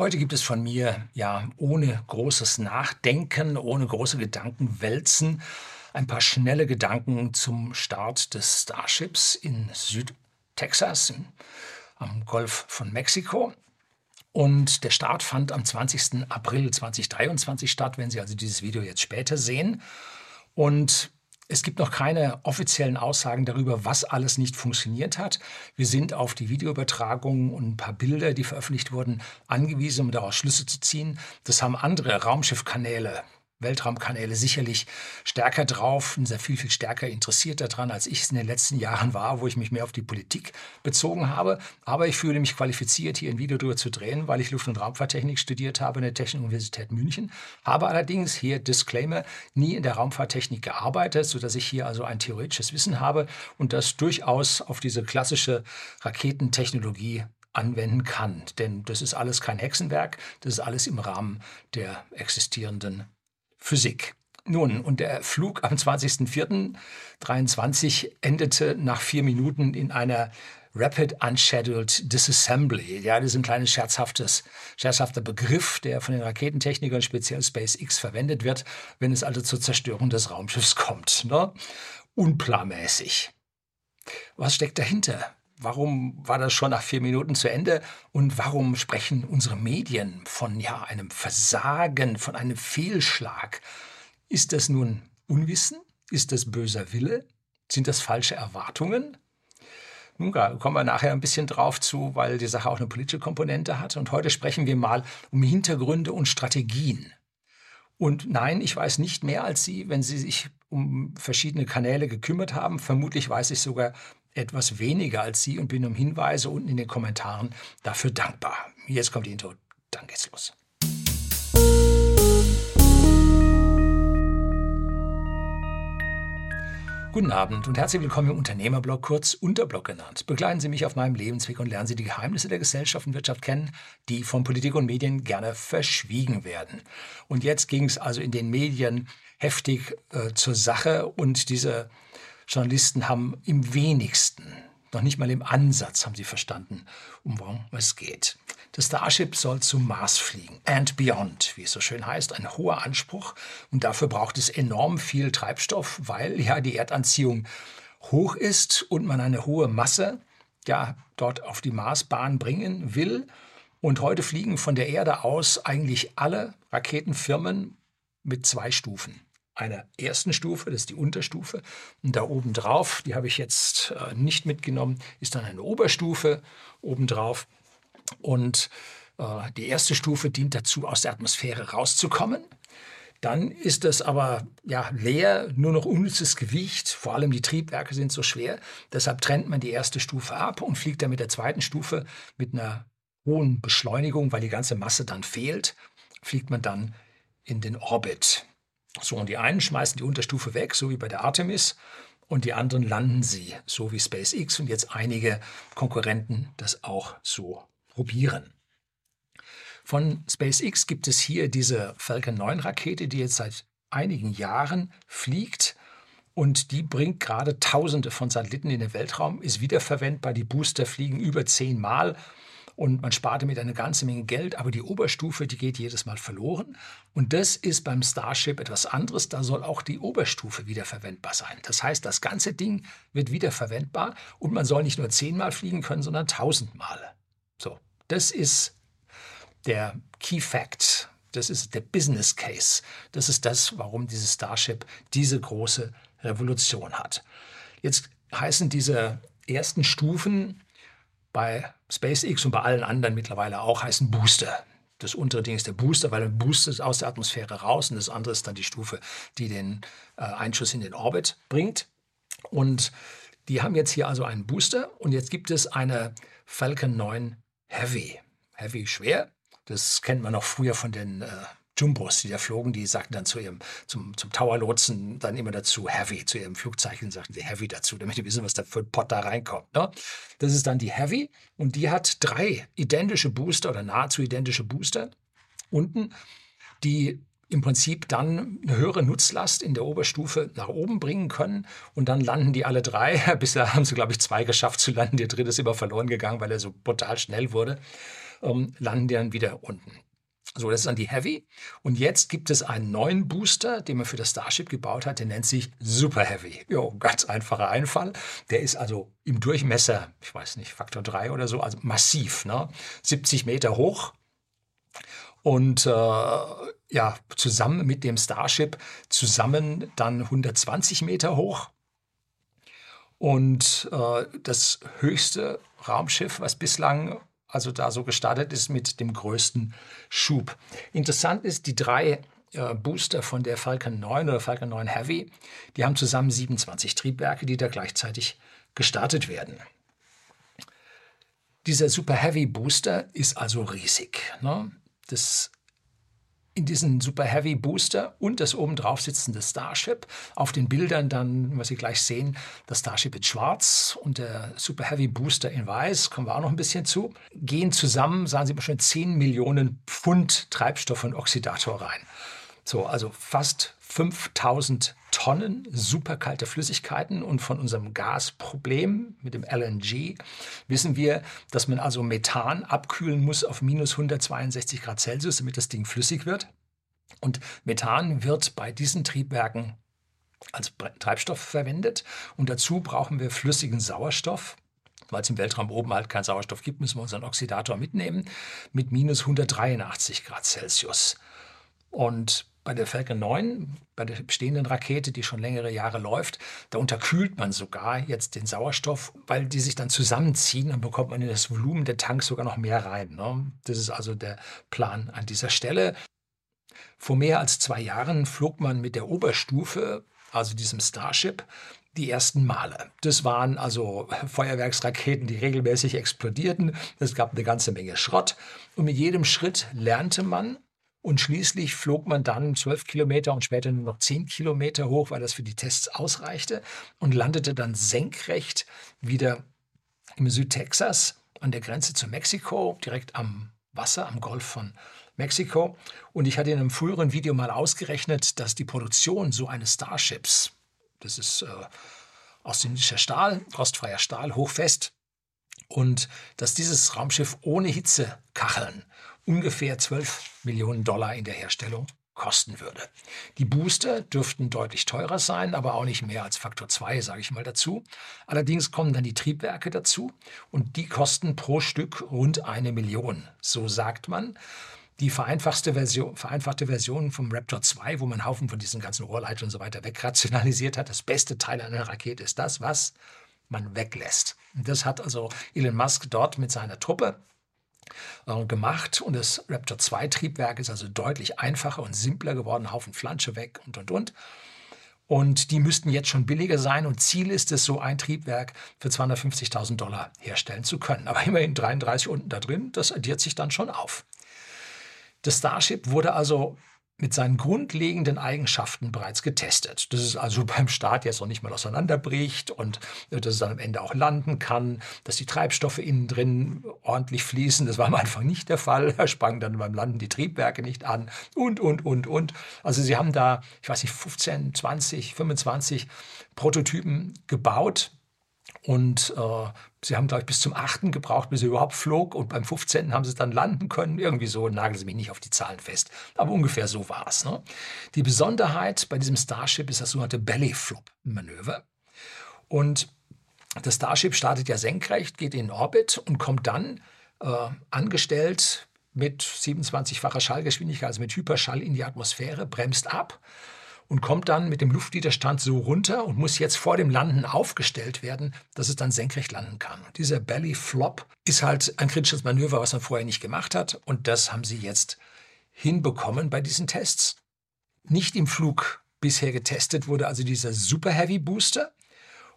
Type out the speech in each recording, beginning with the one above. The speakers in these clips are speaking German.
Heute gibt es von mir, ja, ohne großes Nachdenken, ohne große Gedankenwälzen, ein paar schnelle Gedanken zum Start des Starships in Südtexas am Golf von Mexiko. Und der Start fand am 20. April 2023 statt, wenn Sie also dieses Video jetzt später sehen. Und es gibt noch keine offiziellen Aussagen darüber, was alles nicht funktioniert hat. Wir sind auf die Videoübertragungen und ein paar Bilder, die veröffentlicht wurden, angewiesen, um daraus Schlüsse zu ziehen. Das haben andere Raumschiffkanäle Weltraumkanäle sicherlich stärker drauf sehr viel, viel stärker interessiert daran, als ich es in den letzten Jahren war, wo ich mich mehr auf die Politik bezogen habe. Aber ich fühle mich qualifiziert, hier ein Video darüber zu drehen, weil ich Luft- und Raumfahrttechnik studiert habe in der Technischen Universität München, habe allerdings hier Disclaimer nie in der Raumfahrttechnik gearbeitet, sodass ich hier also ein theoretisches Wissen habe und das durchaus auf diese klassische Raketentechnologie anwenden kann. Denn das ist alles kein Hexenwerk, das ist alles im Rahmen der existierenden Physik. Nun, und der Flug am 20.04.23 endete nach vier Minuten in einer Rapid Unscheduled Disassembly. Ja, das ist ein kleines scherzhaftes, scherzhafter Begriff, der von den Raketentechnikern, speziell SpaceX, verwendet wird, wenn es also zur Zerstörung des Raumschiffs kommt. Ne? Unplanmäßig. Was steckt dahinter? Warum war das schon nach vier Minuten zu Ende? Und warum sprechen unsere Medien von ja, einem Versagen, von einem Fehlschlag? Ist das nun Unwissen? Ist das böser Wille? Sind das falsche Erwartungen? Nun da kommen wir nachher ein bisschen drauf zu, weil die Sache auch eine politische Komponente hat. Und heute sprechen wir mal um Hintergründe und Strategien. Und nein, ich weiß nicht mehr als Sie, wenn Sie sich um verschiedene Kanäle gekümmert haben. Vermutlich weiß ich sogar etwas weniger als Sie und bin um Hinweise unten in den Kommentaren dafür dankbar. Jetzt kommt die Intro. Dann geht's los. Guten Abend und herzlich willkommen im Unternehmerblog, kurz Unterblog genannt. Begleiten Sie mich auf meinem Lebensweg und lernen Sie die Geheimnisse der Gesellschaft und Wirtschaft kennen, die von Politik und Medien gerne verschwiegen werden. Und jetzt ging es also in den Medien heftig äh, zur Sache und diese Journalisten haben im wenigsten, noch nicht mal im Ansatz, haben sie verstanden, um warum es geht. Das Starship soll zum Mars fliegen. And beyond, wie es so schön heißt, ein hoher Anspruch. Und dafür braucht es enorm viel Treibstoff, weil ja die Erdanziehung hoch ist und man eine hohe Masse ja dort auf die Marsbahn bringen will. Und heute fliegen von der Erde aus eigentlich alle Raketenfirmen mit zwei Stufen einer ersten Stufe, das ist die Unterstufe. Und da oben drauf, die habe ich jetzt äh, nicht mitgenommen, ist dann eine Oberstufe obendrauf. Und äh, die erste Stufe dient dazu, aus der Atmosphäre rauszukommen. Dann ist es aber ja, leer, nur noch unnützes Gewicht. Vor allem die Triebwerke sind so schwer. Deshalb trennt man die erste Stufe ab und fliegt dann mit der zweiten Stufe mit einer hohen Beschleunigung, weil die ganze Masse dann fehlt, fliegt man dann in den Orbit. So, und die einen schmeißen die Unterstufe weg, so wie bei der Artemis, und die anderen landen sie, so wie SpaceX und jetzt einige Konkurrenten das auch so probieren. Von SpaceX gibt es hier diese Falcon 9 Rakete, die jetzt seit einigen Jahren fliegt und die bringt gerade Tausende von Satelliten in den Weltraum, ist wiederverwendbar. Die Booster fliegen über zehnmal und man spart damit eine ganze Menge Geld, aber die Oberstufe, die geht jedes Mal verloren. Und das ist beim Starship etwas anderes. Da soll auch die Oberstufe wiederverwendbar sein. Das heißt, das ganze Ding wird wiederverwendbar und man soll nicht nur zehnmal fliegen können, sondern tausendmal. So, das ist der Key Fact. Das ist der Business Case. Das ist das, warum dieses Starship diese große Revolution hat. Jetzt heißen diese ersten Stufen bei SpaceX und bei allen anderen mittlerweile auch heißen Booster. Das untere Ding ist der Booster, weil ein Booster ist aus der Atmosphäre raus und das andere ist dann die Stufe, die den äh, Einschuss in den Orbit bringt. Und die haben jetzt hier also einen Booster und jetzt gibt es eine Falcon 9 Heavy. Heavy schwer. Das kennt man noch früher von den äh, Jumbos, die da flogen, die sagten dann zu ihrem, zum, zum Tower-Lotsen dann immer dazu Heavy, zu ihrem Flugzeichen sagten sie Heavy dazu, damit die wissen, was da für ein Pot da reinkommt. Ne? Das ist dann die Heavy und die hat drei identische Booster oder nahezu identische Booster unten, die im Prinzip dann eine höhere Nutzlast in der Oberstufe nach oben bringen können. Und dann landen die alle drei. Bisher haben sie, glaube ich, zwei geschafft zu landen. Der dritte ist immer verloren gegangen, weil er so brutal schnell wurde. ähm, landen die dann wieder unten. So, das ist dann die Heavy. Und jetzt gibt es einen neuen Booster, den man für das Starship gebaut hat. Der nennt sich Super Heavy. Jo, ganz einfacher Einfall. Der ist also im Durchmesser, ich weiß nicht, Faktor 3 oder so, also massiv. Ne? 70 Meter hoch. Und äh, ja, zusammen mit dem Starship zusammen dann 120 Meter hoch. Und äh, das höchste Raumschiff, was bislang also da so gestartet ist mit dem größten Schub. Interessant ist, die drei äh, Booster von der Falcon 9 oder Falcon 9 Heavy, die haben zusammen 27 Triebwerke, die da gleichzeitig gestartet werden. Dieser Super Heavy Booster ist also riesig. Ne? Das in diesen Super Heavy Booster und das oben drauf sitzende Starship. Auf den Bildern dann, was Sie gleich sehen, das Starship in schwarz und der Super Heavy Booster in weiß, kommen wir auch noch ein bisschen zu, gehen zusammen, sagen Sie mal schon, 10 Millionen Pfund Treibstoff und Oxidator rein. So, also fast 5000 Tonnen superkalte Flüssigkeiten und von unserem Gasproblem mit dem LNG wissen wir, dass man also Methan abkühlen muss auf minus 162 Grad Celsius, damit das Ding flüssig wird. Und Methan wird bei diesen Triebwerken als Treibstoff verwendet und dazu brauchen wir flüssigen Sauerstoff. Weil es im Weltraum oben halt keinen Sauerstoff gibt, müssen wir unseren Oxidator mitnehmen mit minus 183 Grad Celsius. Und bei der Falcon 9, bei der bestehenden Rakete, die schon längere Jahre läuft, da unterkühlt man sogar jetzt den Sauerstoff, weil die sich dann zusammenziehen, dann bekommt man in das Volumen der Tanks sogar noch mehr rein. Ne? Das ist also der Plan an dieser Stelle. Vor mehr als zwei Jahren flog man mit der Oberstufe, also diesem Starship, die ersten Male. Das waren also Feuerwerksraketen, die regelmäßig explodierten. Es gab eine ganze Menge Schrott. Und mit jedem Schritt lernte man, und schließlich flog man dann zwölf Kilometer und später nur noch zehn Kilometer hoch, weil das für die Tests ausreichte und landete dann senkrecht wieder im Südtexas an der Grenze zu Mexiko, direkt am Wasser, am Golf von Mexiko. Und ich hatte in einem früheren Video mal ausgerechnet, dass die Produktion so eines Starships, das ist äh, ausländischer Stahl, rostfreier Stahl, hochfest, und dass dieses Raumschiff ohne Hitzekacheln ungefähr 12 Millionen Dollar in der Herstellung kosten würde. Die Booster dürften deutlich teurer sein, aber auch nicht mehr als Faktor 2, sage ich mal dazu. Allerdings kommen dann die Triebwerke dazu und die kosten pro Stück rund eine Million. So sagt man. Die vereinfachte Version, vereinfachte Version vom Raptor 2, wo man einen Haufen von diesen ganzen Rohrleitern und so weiter wegrationalisiert hat. Das beste Teil einer Rakete ist das, was man weglässt. Und das hat also Elon Musk dort mit seiner Truppe äh, gemacht und das Raptor 2 Triebwerk ist also deutlich einfacher und simpler geworden, Haufen Flansche weg und und und. Und die müssten jetzt schon billiger sein und Ziel ist es, so ein Triebwerk für 250.000 Dollar herstellen zu können. Aber immerhin 33 unten da drin, das addiert sich dann schon auf. Das Starship wurde also mit seinen grundlegenden Eigenschaften bereits getestet. Dass es also beim Start jetzt noch nicht mal auseinanderbricht und äh, dass es dann am Ende auch landen kann, dass die Treibstoffe innen drin ordentlich fließen. Das war am Anfang nicht der Fall. Er sprang dann beim Landen die Triebwerke nicht an und, und, und, und. Also sie haben da, ich weiß nicht, 15, 20, 25 Prototypen gebaut und äh, sie haben, glaube ich, bis zum 8. gebraucht, bis er überhaupt flog. Und beim 15. haben sie dann landen können. Irgendwie so, nageln Sie mich nicht auf die Zahlen fest. Aber ungefähr so war es. Ne? Die Besonderheit bei diesem Starship ist das sogenannte Belly-Flop-Manöver. Und das Starship startet ja senkrecht, geht in Orbit und kommt dann äh, angestellt mit 27-facher Schallgeschwindigkeit, also mit Hyperschall in die Atmosphäre, bremst ab und kommt dann mit dem Luftwiderstand so runter und muss jetzt vor dem Landen aufgestellt werden, dass es dann senkrecht landen kann. Und dieser Belly Flop ist halt ein kritisches Manöver, was man vorher nicht gemacht hat und das haben sie jetzt hinbekommen bei diesen Tests. Nicht im Flug bisher getestet wurde also dieser Super Heavy Booster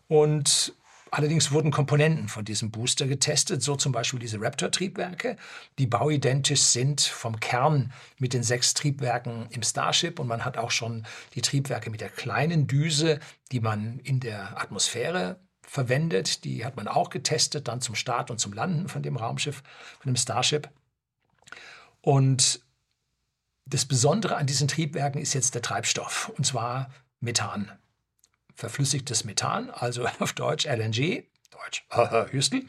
und Allerdings wurden Komponenten von diesem Booster getestet, so zum Beispiel diese Raptor-Triebwerke, die bauidentisch sind vom Kern mit den sechs Triebwerken im Starship. Und man hat auch schon die Triebwerke mit der kleinen Düse, die man in der Atmosphäre verwendet. Die hat man auch getestet, dann zum Start und zum Landen von dem Raumschiff, von dem Starship. Und das Besondere an diesen Triebwerken ist jetzt der Treibstoff, und zwar Methan verflüssigtes Methan, also auf Deutsch LNG. Deutsch, Hüstel.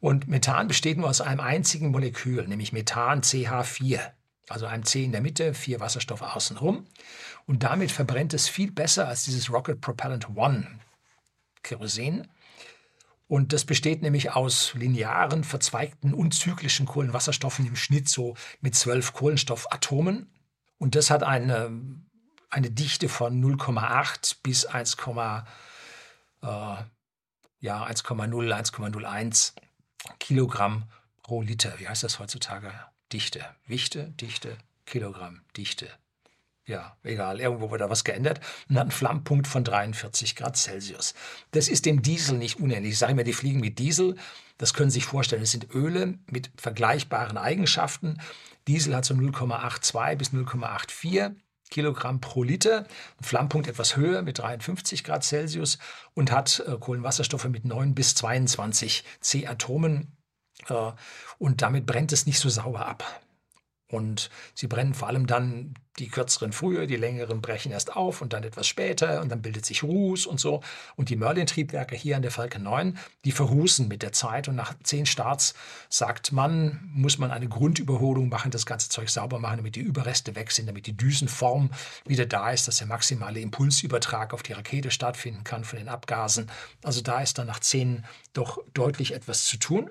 Und Methan besteht nur aus einem einzigen Molekül, nämlich Methan CH4. Also einem C in der Mitte, vier Wasserstoffe außenrum. Und damit verbrennt es viel besser als dieses Rocket Propellant One Kerosin. Und das besteht nämlich aus linearen, verzweigten, unzyklischen Kohlenwasserstoffen im Schnitt so mit zwölf Kohlenstoffatomen. Und das hat eine, eine Dichte von 0,8 bis 1, äh, ja, 1,0, 1,01 Kilogramm pro Liter. Wie heißt das heutzutage? Dichte. Wichte, Dichte, Kilogramm, Dichte ja, egal, irgendwo wird da was geändert und hat einen Flammpunkt von 43 Grad Celsius. Das ist dem Diesel nicht unähnlich. Ich sage immer, die fliegen mit Diesel. Das können Sie sich vorstellen. Es sind Öle mit vergleichbaren Eigenschaften. Diesel hat so 0,82 bis 0,84 Kilogramm pro Liter, Flammpunkt etwas höher mit 53 Grad Celsius und hat äh, Kohlenwasserstoffe mit 9 bis 22 C-Atomen. Äh, und damit brennt es nicht so sauer ab. Und sie brennen vor allem dann die kürzeren früher, die längeren brechen erst auf und dann etwas später und dann bildet sich Ruß und so. Und die Merlin-Triebwerke hier an der Falcon 9, die verrußen mit der Zeit und nach zehn Starts sagt man, muss man eine Grundüberholung machen, das ganze Zeug sauber machen, damit die Überreste weg sind, damit die Düsenform wieder da ist, dass der maximale Impulsübertrag auf die Rakete stattfinden kann von den Abgasen. Also da ist dann nach zehn doch deutlich etwas zu tun.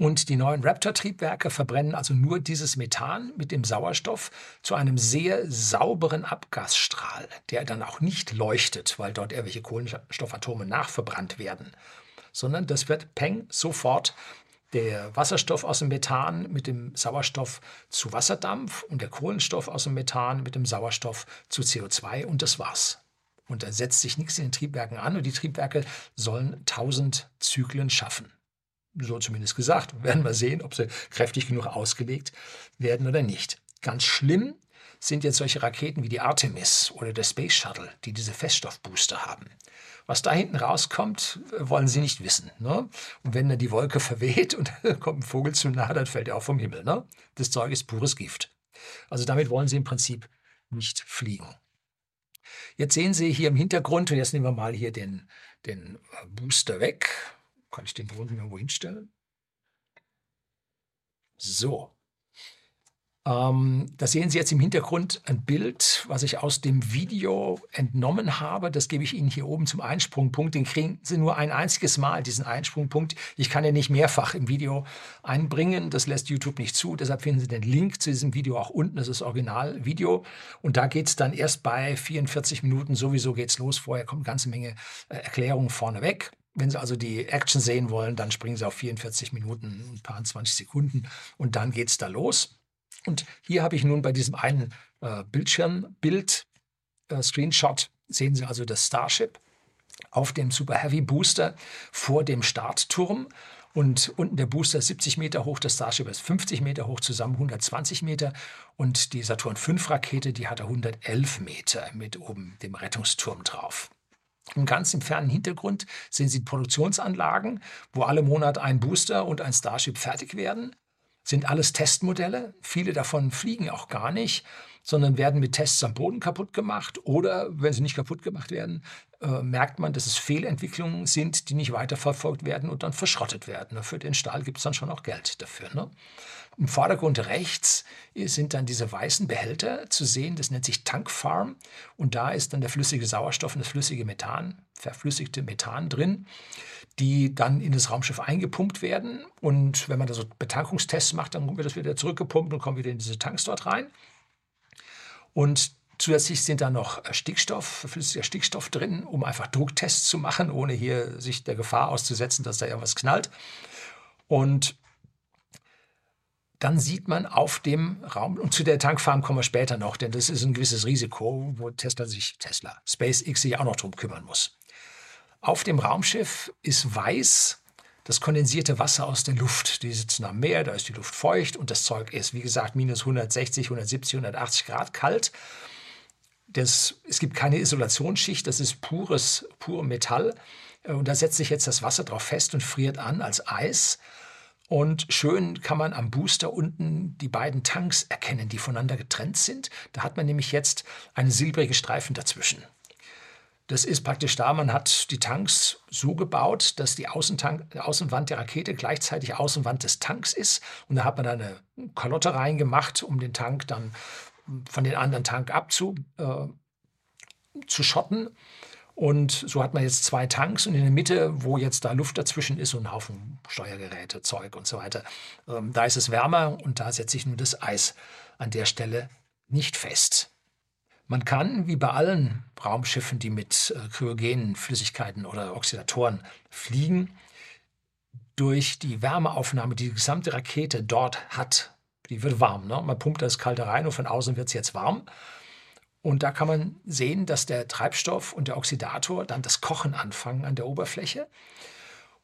Und die neuen Raptor-Triebwerke verbrennen also nur dieses Methan mit dem Sauerstoff zu einem sehr sauberen Abgasstrahl, der dann auch nicht leuchtet, weil dort irgendwelche Kohlenstoffatome nachverbrannt werden, sondern das wird peng sofort der Wasserstoff aus dem Methan mit dem Sauerstoff zu Wasserdampf und der Kohlenstoff aus dem Methan mit dem Sauerstoff zu CO2 und das war's. Und da setzt sich nichts in den Triebwerken an und die Triebwerke sollen 1000 Zyklen schaffen so zumindest gesagt. Wir werden mal sehen, ob sie kräftig genug ausgelegt werden oder nicht. Ganz schlimm sind jetzt solche Raketen wie die Artemis oder der Space Shuttle, die diese Feststoffbooster haben. Was da hinten rauskommt, wollen sie nicht wissen. Ne? Und wenn dann die Wolke verweht und kommt ein Vogel zu nah, dann fällt er auch vom Himmel. Ne? Das Zeug ist pures Gift. Also damit wollen sie im Prinzip nicht fliegen. Jetzt sehen Sie hier im Hintergrund, und jetzt nehmen wir mal hier den, den Booster weg. Kann ich den Boden irgendwo hinstellen? So. Ähm, da sehen Sie jetzt im Hintergrund ein Bild, was ich aus dem Video entnommen habe. Das gebe ich Ihnen hier oben zum Einsprungpunkt. Den kriegen Sie nur ein einziges Mal, diesen Einsprungpunkt. Ich kann den nicht mehrfach im Video einbringen. Das lässt YouTube nicht zu. Deshalb finden Sie den Link zu diesem Video auch unten. Das ist das Originalvideo. Und da geht es dann erst bei 44 Minuten. Sowieso geht es los. Vorher kommt eine ganze Menge äh, Erklärungen vorneweg. Wenn Sie also die Action sehen wollen, dann springen Sie auf 44 Minuten, ein paar 20 Sekunden und dann geht es da los. Und hier habe ich nun bei diesem einen äh, Bildschirmbild, äh, Screenshot, sehen Sie also das Starship auf dem Super Heavy Booster vor dem Startturm. Und unten der Booster ist 70 Meter hoch, das Starship ist 50 Meter hoch, zusammen 120 Meter. Und die Saturn V Rakete, die hat 111 Meter mit oben dem Rettungsturm drauf. Und ganz im fernen Hintergrund sehen Sie Produktionsanlagen, wo alle Monat ein Booster und ein Starship fertig werden. Sind alles Testmodelle. Viele davon fliegen auch gar nicht, sondern werden mit Tests am Boden kaputt gemacht. Oder wenn sie nicht kaputt gemacht werden, äh, merkt man, dass es Fehlentwicklungen sind, die nicht weiterverfolgt werden und dann verschrottet werden. Für den Stahl gibt es dann schon auch Geld dafür. Ne? Im Vordergrund rechts sind dann diese weißen Behälter zu sehen, das nennt sich Tankfarm und da ist dann der flüssige Sauerstoff und das flüssige Methan, verflüssigte Methan drin, die dann in das Raumschiff eingepumpt werden und wenn man da so Betankungstests macht, dann wird das wieder zurückgepumpt und kommt wieder in diese Tanks dort rein. Und Zusätzlich sind da noch Stickstoff, flüssiger Stickstoff drin, um einfach Drucktests zu machen, ohne hier sich der Gefahr auszusetzen, dass da irgendwas knallt. Und dann sieht man auf dem Raum, und zu der Tankfarm kommen wir später noch, denn das ist ein gewisses Risiko, wo Tesla sich, Tesla, SpaceX sich auch noch drum kümmern muss. Auf dem Raumschiff ist weiß das kondensierte Wasser aus der Luft. Die sitzen am Meer, da ist die Luft feucht und das Zeug ist, wie gesagt, minus 160, 170, 180 Grad kalt. Das, es gibt keine Isolationsschicht, das ist pures, pure Metall. Und da setzt sich jetzt das Wasser drauf fest und friert an als Eis. Und schön kann man am Booster unten die beiden Tanks erkennen, die voneinander getrennt sind. Da hat man nämlich jetzt einen silbrigen Streifen dazwischen. Das ist praktisch da, man hat die Tanks so gebaut, dass die Außentank, Außenwand der Rakete gleichzeitig Außenwand des Tanks ist. Und da hat man eine Kalotte reingemacht, um den Tank dann von den anderen Tank abzuschotten. Äh. Und so hat man jetzt zwei Tanks und in der Mitte, wo jetzt da Luft dazwischen ist und ein Haufen Steuergeräte, Zeug und so weiter, ähm, da ist es wärmer und da setze ich nur das Eis an der Stelle nicht fest. Man kann, wie bei allen Raumschiffen, die mit äh, kryogenen Flüssigkeiten oder Oxidatoren fliegen, durch die Wärmeaufnahme, die die gesamte Rakete dort hat, die wird warm. Ne? Man pumpt das Kalte rein und von außen wird es jetzt warm. Und da kann man sehen, dass der Treibstoff und der Oxidator dann das Kochen anfangen an der Oberfläche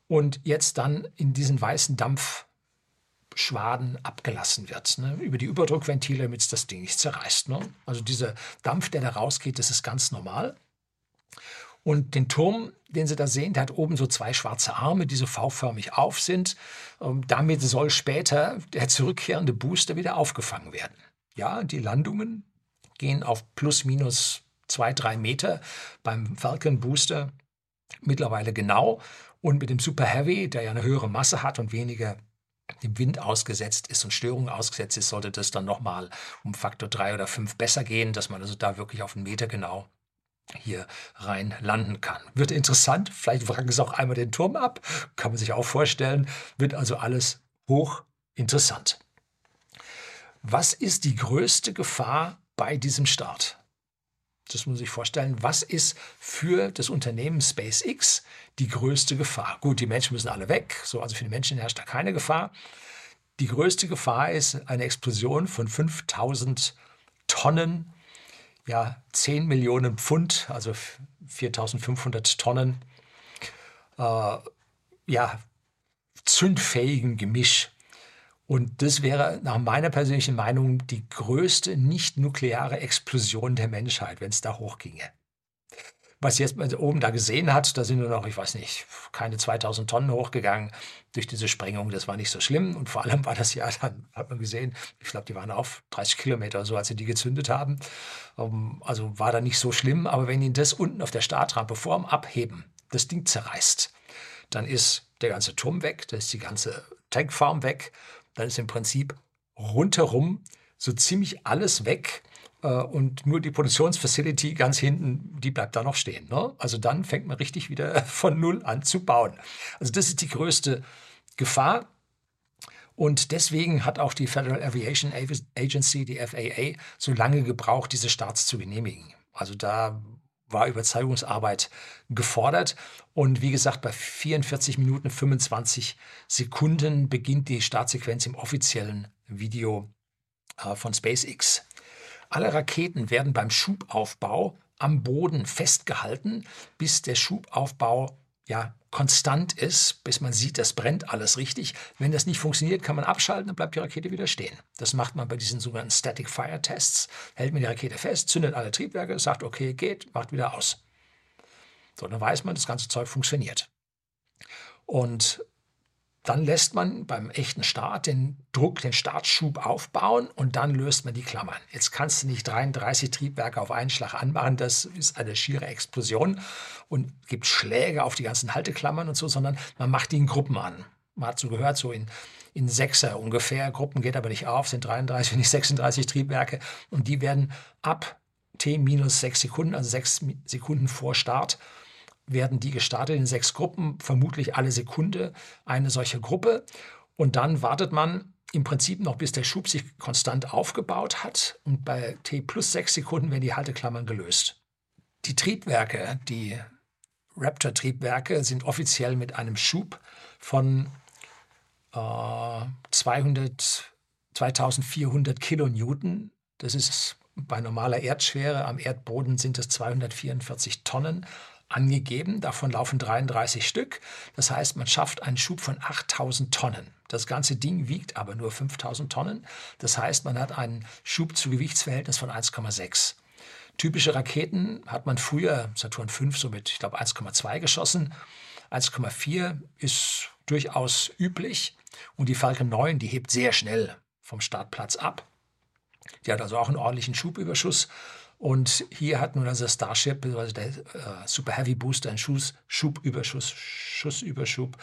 und jetzt dann in diesen weißen Dampfschwaden abgelassen wird. Ne? Über die Überdruckventile, damit das Ding nicht zerreißt. Ne? Also dieser Dampf, der da rausgeht, das ist ganz normal. Und den Turm, den Sie da sehen, der hat oben so zwei schwarze Arme, die so V-förmig auf sind. Ähm, damit soll später der zurückkehrende Booster wieder aufgefangen werden. Ja, die Landungen gehen auf plus minus zwei, drei Meter beim Falcon Booster mittlerweile genau. Und mit dem Super Heavy, der ja eine höhere Masse hat und weniger dem Wind ausgesetzt ist und Störungen ausgesetzt ist, sollte das dann nochmal um Faktor drei oder fünf besser gehen, dass man also da wirklich auf einen Meter genau hier rein landen kann. Wird interessant, vielleicht wracken sie auch einmal den Turm ab, kann man sich auch vorstellen, wird also alles hoch interessant. Was ist die größte Gefahr bei diesem Start. Das muss man sich vorstellen. Was ist für das Unternehmen SpaceX die größte Gefahr? Gut, die Menschen müssen alle weg, so, also für die Menschen herrscht da keine Gefahr. Die größte Gefahr ist eine Explosion von 5000 Tonnen, ja, 10 Millionen Pfund, also 4500 Tonnen, äh, ja, zündfähigen Gemisch und das wäre nach meiner persönlichen Meinung die größte nicht-nukleare Explosion der Menschheit, wenn es da hochginge. Was jetzt oben da gesehen hat, da sind nur noch, ich weiß nicht, keine 2000 Tonnen hochgegangen durch diese Sprengung. Das war nicht so schlimm. Und vor allem war das ja, dann hat man gesehen, ich glaube, die waren auf 30 Kilometer oder so, als sie die gezündet haben. Ähm, also war da nicht so schlimm. Aber wenn ihnen das unten auf der Startrampe vor dem Abheben das Ding zerreißt, dann ist der ganze Turm weg, da ist die ganze Tankfarm weg dann ist im Prinzip rundherum so ziemlich alles weg äh, und nur die Produktionsfacility ganz hinten, die bleibt da noch stehen. Ne? Also dann fängt man richtig wieder von Null an zu bauen. Also das ist die größte Gefahr. Und deswegen hat auch die Federal Aviation Agency, die FAA, so lange gebraucht, diese Starts zu genehmigen. Also da war Überzeugungsarbeit gefordert. Und wie gesagt, bei 44 Minuten 25 Sekunden beginnt die Startsequenz im offiziellen Video äh, von SpaceX. Alle Raketen werden beim Schubaufbau am Boden festgehalten, bis der Schubaufbau ja, konstant ist, bis man sieht, das brennt alles richtig. Wenn das nicht funktioniert, kann man abschalten, dann bleibt die Rakete wieder stehen. Das macht man bei diesen sogenannten Static Fire Tests. Hält man die Rakete fest, zündet alle Triebwerke, sagt, okay, geht, macht wieder aus. So, dann weiß man, das ganze Zeug funktioniert. Und dann lässt man beim echten Start den Druck, den Startschub aufbauen und dann löst man die Klammern. Jetzt kannst du nicht 33 Triebwerke auf einen Schlag anmachen, das ist eine schiere Explosion und gibt Schläge auf die ganzen Halteklammern und so, sondern man macht die in Gruppen an. Man hat so gehört, so in, in Sechser ungefähr. Gruppen geht aber nicht auf, sind 33, wenn nicht 36 Triebwerke und die werden ab T minus sechs Sekunden, also sechs Sekunden vor Start, werden die gestartet in sechs Gruppen, vermutlich alle Sekunde eine solche Gruppe. Und dann wartet man im Prinzip noch, bis der Schub sich konstant aufgebaut hat. Und bei T plus sechs Sekunden werden die Halteklammern gelöst. Die Triebwerke, die Raptor-Triebwerke, sind offiziell mit einem Schub von äh, 200, 2400 Kilonewton. Das ist bei normaler Erdschwere. Am Erdboden sind es 244 Tonnen angegeben. Davon laufen 33 Stück. Das heißt, man schafft einen Schub von 8000 Tonnen. Das ganze Ding wiegt aber nur 5000 Tonnen. Das heißt, man hat einen Schub zu Gewichtsverhältnis von 1,6. Typische Raketen hat man früher, Saturn V, so mit, ich glaube, 1,2 geschossen. 1,4 ist durchaus üblich. Und die Falcon 9, die hebt sehr schnell vom Startplatz ab. Die hat also auch einen ordentlichen Schubüberschuss Und hier hat nun also Starship, also der äh, Super Heavy Booster, einen Schuss, Schubüberschuss, Schussüberschub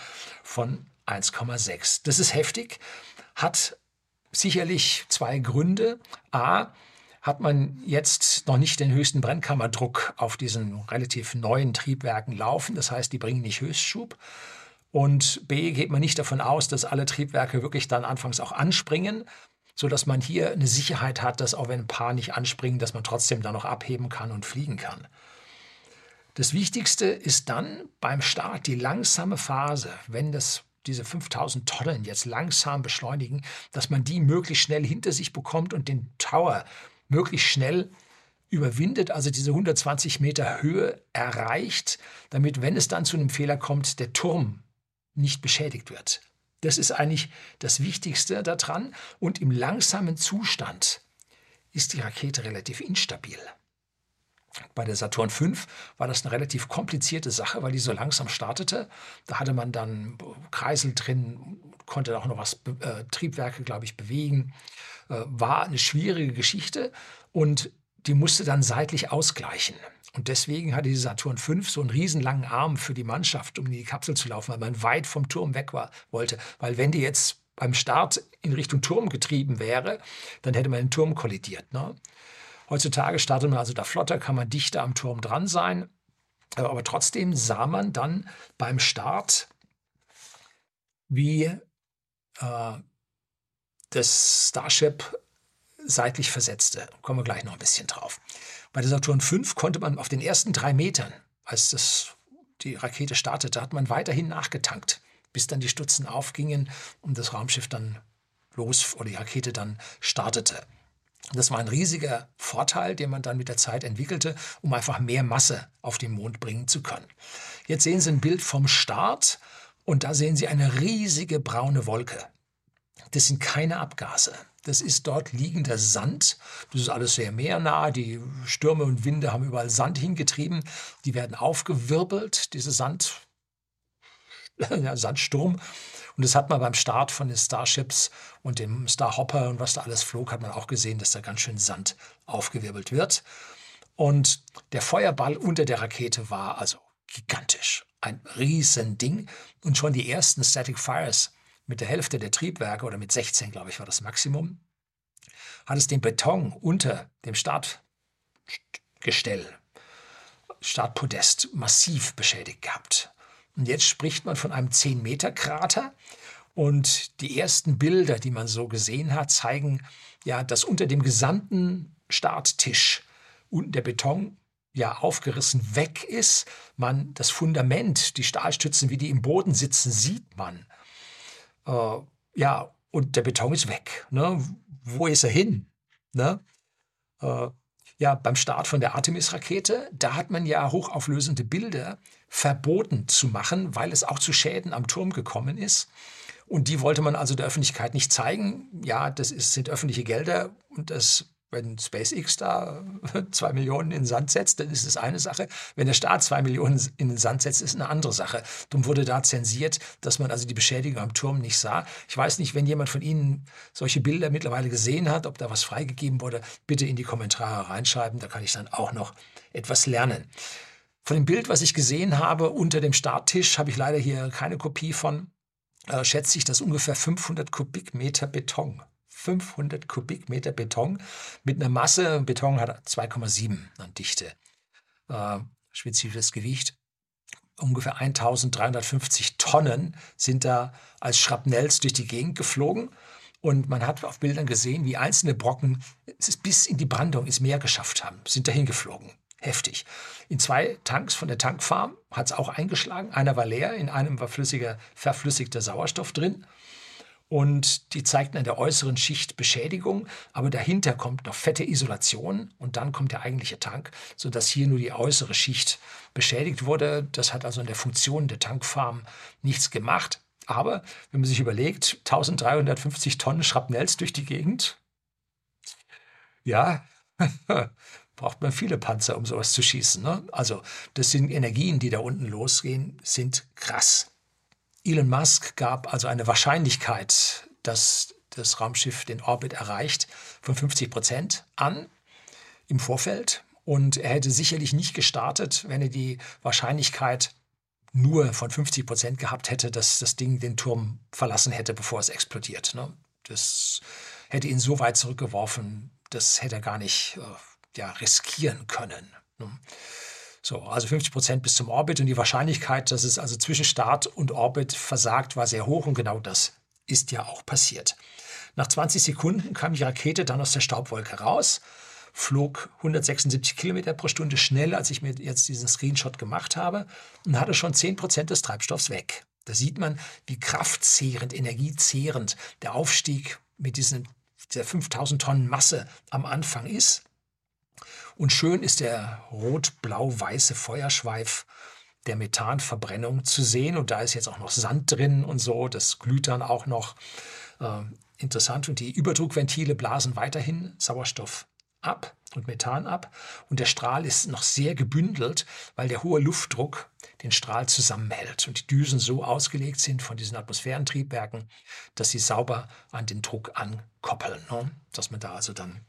von 1,6. Das ist heftig, hat sicherlich zwei Gründe. A, hat man jetzt noch nicht den höchsten Brennkammerdruck auf diesen relativ neuen Triebwerken laufen. Das heißt, die bringen nicht Höchstschub. Und B, geht man nicht davon aus, dass alle Triebwerke wirklich dann anfangs auch anspringen, sodass man hier eine Sicherheit hat, dass auch wenn ein paar nicht anspringen, dass man trotzdem dann noch abheben kann und fliegen kann. Das Wichtigste ist dann beim Start die langsame Phase, wenn das diese 5000 Tonnen jetzt langsam beschleunigen, dass man die möglichst schnell hinter sich bekommt und den Tower möglichst schnell überwindet, also diese 120 Meter Höhe erreicht, damit, wenn es dann zu einem Fehler kommt, der Turm nicht beschädigt wird. Das ist eigentlich das Wichtigste daran. Und im langsamen Zustand ist die Rakete relativ instabil. Bei der Saturn V war das eine relativ komplizierte Sache, weil die so langsam startete. Da hatte man dann Kreisel drin, konnte auch noch was, äh, Triebwerke, glaube ich, bewegen. Äh, war eine schwierige Geschichte und die musste dann seitlich ausgleichen. Und deswegen hatte die Saturn V so einen riesenlangen Arm für die Mannschaft, um in die Kapsel zu laufen, weil man weit vom Turm weg war, wollte. Weil wenn die jetzt beim Start in Richtung Turm getrieben wäre, dann hätte man den Turm kollidiert. Ne? Heutzutage startet man also da flotter, kann man dichter am Turm dran sein. Aber trotzdem sah man dann beim Start, wie äh, das Starship seitlich versetzte. Kommen wir gleich noch ein bisschen drauf. Bei der Saturn V konnte man auf den ersten drei Metern, als das, die Rakete startete, hat man weiterhin nachgetankt, bis dann die Stutzen aufgingen und das Raumschiff dann los oder die Rakete dann startete. Das war ein riesiger Vorteil, den man dann mit der Zeit entwickelte, um einfach mehr Masse auf den Mond bringen zu können. Jetzt sehen Sie ein Bild vom Start und da sehen Sie eine riesige braune Wolke. Das sind keine Abgase. Das ist dort liegender Sand. Das ist alles sehr meernah. Die Stürme und Winde haben überall Sand hingetrieben. Die werden aufgewirbelt, diese Sand, ja, Sandsturm. Und das hat man beim Start von den Starships und dem Starhopper und was da alles flog, hat man auch gesehen, dass da ganz schön Sand aufgewirbelt wird. Und der Feuerball unter der Rakete war also gigantisch. Ein Riesending. Und schon die ersten Static Fires mit der Hälfte der Triebwerke oder mit 16, glaube ich, war das Maximum, hat es den Beton unter dem Startgestell, Startpodest massiv beschädigt gehabt. Und jetzt spricht man von einem 10-Meter-Krater. Und die ersten Bilder, die man so gesehen hat, zeigen ja, dass unter dem gesamten Starttisch unten der Beton ja aufgerissen weg ist. Man das Fundament, die Stahlstützen, wie die im Boden sitzen, sieht man. Äh, ja, und der Beton ist weg. Ne? Wo ist er hin? Ne? Äh, ja, beim Start von der Artemis-Rakete, da hat man ja hochauflösende Bilder verboten zu machen, weil es auch zu Schäden am Turm gekommen ist. Und die wollte man also der Öffentlichkeit nicht zeigen. Ja, das ist, sind öffentliche Gelder und das wenn SpaceX da zwei Millionen in den Sand setzt, dann ist es eine Sache. Wenn der Staat zwei Millionen in den Sand setzt, ist eine andere Sache. Darum wurde da zensiert, dass man also die Beschädigung am Turm nicht sah. Ich weiß nicht, wenn jemand von Ihnen solche Bilder mittlerweile gesehen hat, ob da was freigegeben wurde, bitte in die Kommentare reinschreiben. Da kann ich dann auch noch etwas lernen. Von dem Bild, was ich gesehen habe unter dem Starttisch, habe ich leider hier keine Kopie von, äh, schätze ich, dass ungefähr 500 Kubikmeter Beton 500 Kubikmeter Beton mit einer Masse, Beton hat 2,7 an Dichte, äh, spezifisches Gewicht. Ungefähr 1350 Tonnen sind da als Schrapnells durch die Gegend geflogen. Und man hat auf Bildern gesehen, wie einzelne Brocken bis in die Brandung ins Meer geschafft haben, sind dahin geflogen. Heftig. In zwei Tanks von der Tankfarm hat es auch eingeschlagen. Einer war leer, in einem war flüssiger, verflüssigter Sauerstoff drin und die zeigten an der äußeren Schicht Beschädigung, aber dahinter kommt noch fette Isolation und dann kommt der eigentliche Tank, sodass hier nur die äußere Schicht beschädigt wurde. Das hat also an der Funktion der Tankfarm nichts gemacht. Aber wenn man sich überlegt, 1350 Tonnen Schrapnells durch die Gegend, ja, braucht man viele Panzer, um sowas zu schießen. Ne? Also das sind Energien, die da unten losgehen, sind krass. Elon Musk gab also eine Wahrscheinlichkeit, dass das Raumschiff den Orbit erreicht, von 50 Prozent an. im Vorfeld. Und er hätte sicherlich nicht gestartet, wenn er die Wahrscheinlichkeit nur von 50 Prozent gehabt hätte, dass das Ding den Turm verlassen hätte, bevor es explodiert. Ne? Das hätte ihn so weit zurückgeworfen, das hätte er gar nicht äh, ja, riskieren können. Ne? So, also 50 Prozent bis zum Orbit und die Wahrscheinlichkeit, dass es also zwischen Start und Orbit versagt, war sehr hoch und genau das ist ja auch passiert. Nach 20 Sekunden kam die Rakete dann aus der Staubwolke raus, flog 176 Kilometer pro Stunde schneller, als ich mir jetzt diesen Screenshot gemacht habe und hatte schon 10 Prozent des Treibstoffs weg. Da sieht man, wie kraftzehrend, energiezehrend der Aufstieg mit diesen, dieser 5000 Tonnen Masse am Anfang ist. Und schön ist der rot-blau-weiße Feuerschweif der Methanverbrennung zu sehen. Und da ist jetzt auch noch Sand drin und so. Das glüht dann auch noch. Äh, interessant. Und die Überdruckventile blasen weiterhin Sauerstoff ab und Methan ab. Und der Strahl ist noch sehr gebündelt, weil der hohe Luftdruck den Strahl zusammenhält und die Düsen so ausgelegt sind von diesen Atmosphärentriebwerken, dass sie sauber an den Druck ankoppeln, ne? dass man da also dann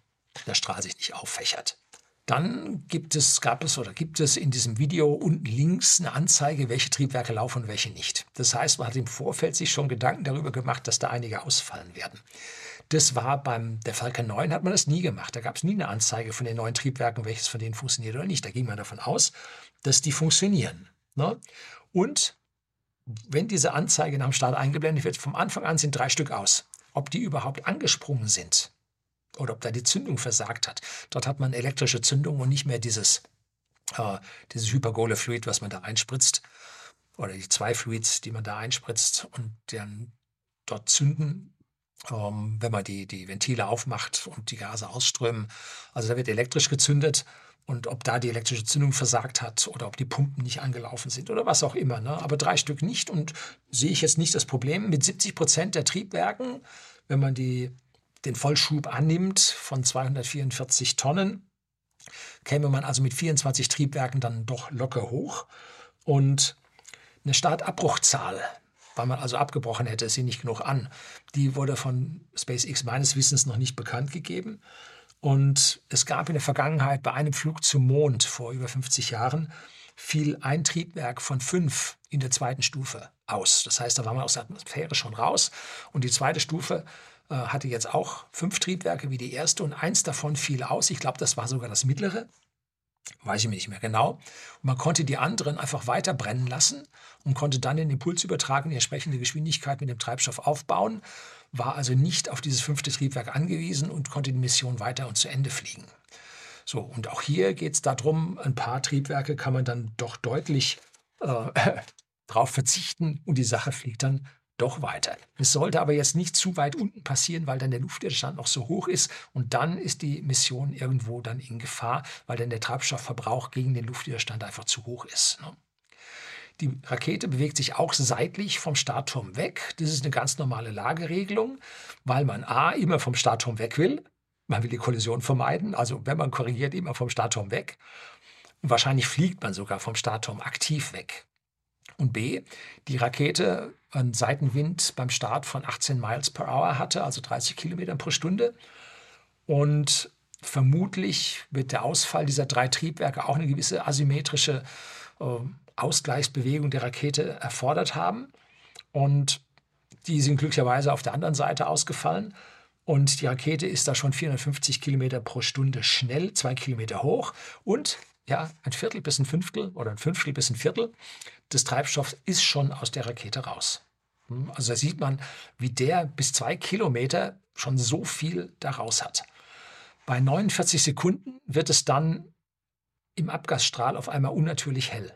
der Strahl sich nicht auffächert. Dann gibt es, gab es oder gibt es in diesem Video unten links eine Anzeige, welche Triebwerke laufen und welche nicht. Das heißt, man hat im Vorfeld sich schon Gedanken darüber gemacht, dass da einige ausfallen werden. Das war beim der Falcon 9 hat man das nie gemacht. Da gab es nie eine Anzeige von den neuen Triebwerken, welches von denen funktioniert oder nicht. Da ging man davon aus, dass die funktionieren. Ne? Und wenn diese Anzeige nach dem Start eingeblendet wird, vom Anfang an sind drei Stück aus. Ob die überhaupt angesprungen sind, oder ob da die Zündung versagt hat. Dort hat man elektrische Zündung und nicht mehr dieses, äh, dieses hypergole Fluid, was man da einspritzt, oder die zwei Fluids, die man da einspritzt und dann dort zünden, ähm, wenn man die, die Ventile aufmacht und die Gase ausströmen. Also da wird elektrisch gezündet und ob da die elektrische Zündung versagt hat oder ob die Pumpen nicht angelaufen sind oder was auch immer. Ne? Aber drei Stück nicht und sehe ich jetzt nicht das Problem. Mit 70 Prozent der Triebwerken, wenn man die den Vollschub annimmt von 244 Tonnen, käme man also mit 24 Triebwerken dann doch locker hoch. Und eine Startabbruchzahl, weil man also abgebrochen hätte, sie nicht genug an, die wurde von SpaceX meines Wissens noch nicht bekannt gegeben. Und es gab in der Vergangenheit bei einem Flug zum Mond vor über 50 Jahren fiel ein Triebwerk von fünf in der zweiten Stufe aus. Das heißt, da war man aus der Atmosphäre schon raus. Und die zweite Stufe hatte jetzt auch fünf Triebwerke wie die erste und eins davon fiel aus. Ich glaube, das war sogar das mittlere. Weiß ich mir nicht mehr genau. Und man konnte die anderen einfach weiter brennen lassen und konnte dann den Impuls übertragen, die entsprechende Geschwindigkeit mit dem Treibstoff aufbauen, war also nicht auf dieses fünfte Triebwerk angewiesen und konnte die Mission weiter und zu Ende fliegen. So, und auch hier geht es darum, ein paar Triebwerke kann man dann doch deutlich äh, drauf verzichten und die Sache fliegt dann doch weiter. Es sollte aber jetzt nicht zu weit unten passieren, weil dann der Luftwiderstand noch so hoch ist und dann ist die Mission irgendwo dann in Gefahr, weil dann der Treibstoffverbrauch gegen den Luftwiderstand einfach zu hoch ist. Ne? Die Rakete bewegt sich auch seitlich vom Startturm weg. Das ist eine ganz normale Lageregelung, weil man A immer vom Startturm weg will. Man will die Kollision vermeiden. Also wenn man korrigiert, immer vom Startturm weg. Und wahrscheinlich fliegt man sogar vom Startturm aktiv weg. Und B, die Rakete einen Seitenwind beim Start von 18 Miles per Hour hatte, also 30 Kilometer pro Stunde. Und vermutlich wird der Ausfall dieser drei Triebwerke auch eine gewisse asymmetrische äh, Ausgleichsbewegung der Rakete erfordert haben. Und die sind glücklicherweise auf der anderen Seite ausgefallen. Und die Rakete ist da schon 450 Kilometer pro Stunde schnell, zwei Kilometer hoch. Und ja, ein Viertel bis ein Fünftel oder ein Fünftel bis ein Viertel des Treibstoffs ist schon aus der Rakete raus. Hm, also da sieht man, wie der bis zwei Kilometer schon so viel da raus hat. Bei 49 Sekunden wird es dann im Abgasstrahl auf einmal unnatürlich hell.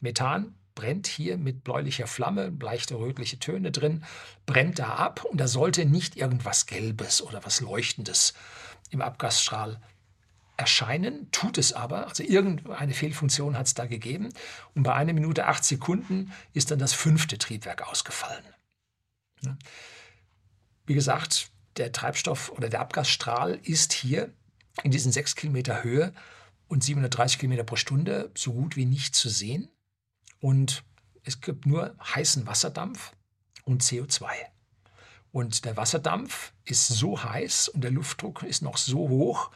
Methan brennt hier mit bläulicher Flamme, leichte rötliche Töne drin, brennt da ab und da sollte nicht irgendwas Gelbes oder was Leuchtendes im Abgasstrahl erscheinen, tut es aber. Also irgendeine Fehlfunktion hat es da gegeben. Und bei einer Minute acht Sekunden ist dann das fünfte Triebwerk ausgefallen. Wie gesagt, der Treibstoff oder der Abgasstrahl ist hier in diesen sechs Kilometer Höhe und 730 Kilometer pro Stunde so gut wie nicht zu sehen. Und es gibt nur heißen Wasserdampf und CO2. Und der Wasserdampf ist so heiß und der Luftdruck ist noch so hoch,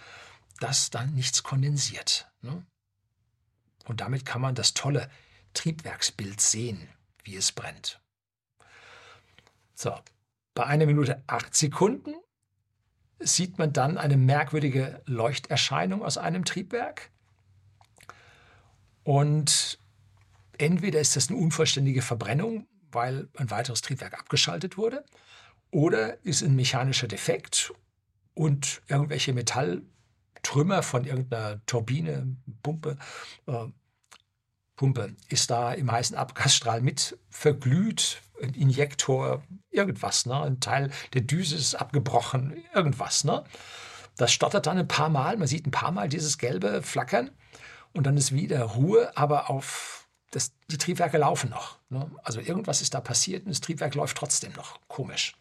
dass dann nichts kondensiert. Ne? Und damit kann man das tolle Triebwerksbild sehen, wie es brennt. So, bei einer Minute acht Sekunden sieht man dann eine merkwürdige Leuchterscheinung aus einem Triebwerk. Und entweder ist das eine unvollständige Verbrennung, weil ein weiteres Triebwerk abgeschaltet wurde, oder ist ein mechanischer Defekt und irgendwelche Metalltrümmer von irgendeiner Turbine, Pumpe, äh, Pumpe ist da im heißen Abgasstrahl mit verglüht, ein Injektor, irgendwas, ne? ein Teil der Düse ist abgebrochen, irgendwas. Ne? Das stottert dann ein paar Mal, man sieht ein paar Mal dieses gelbe Flackern und dann ist wieder Ruhe, aber auf das, die Triebwerke laufen noch. Ne? Also irgendwas ist da passiert und das Triebwerk läuft trotzdem noch. Komisch.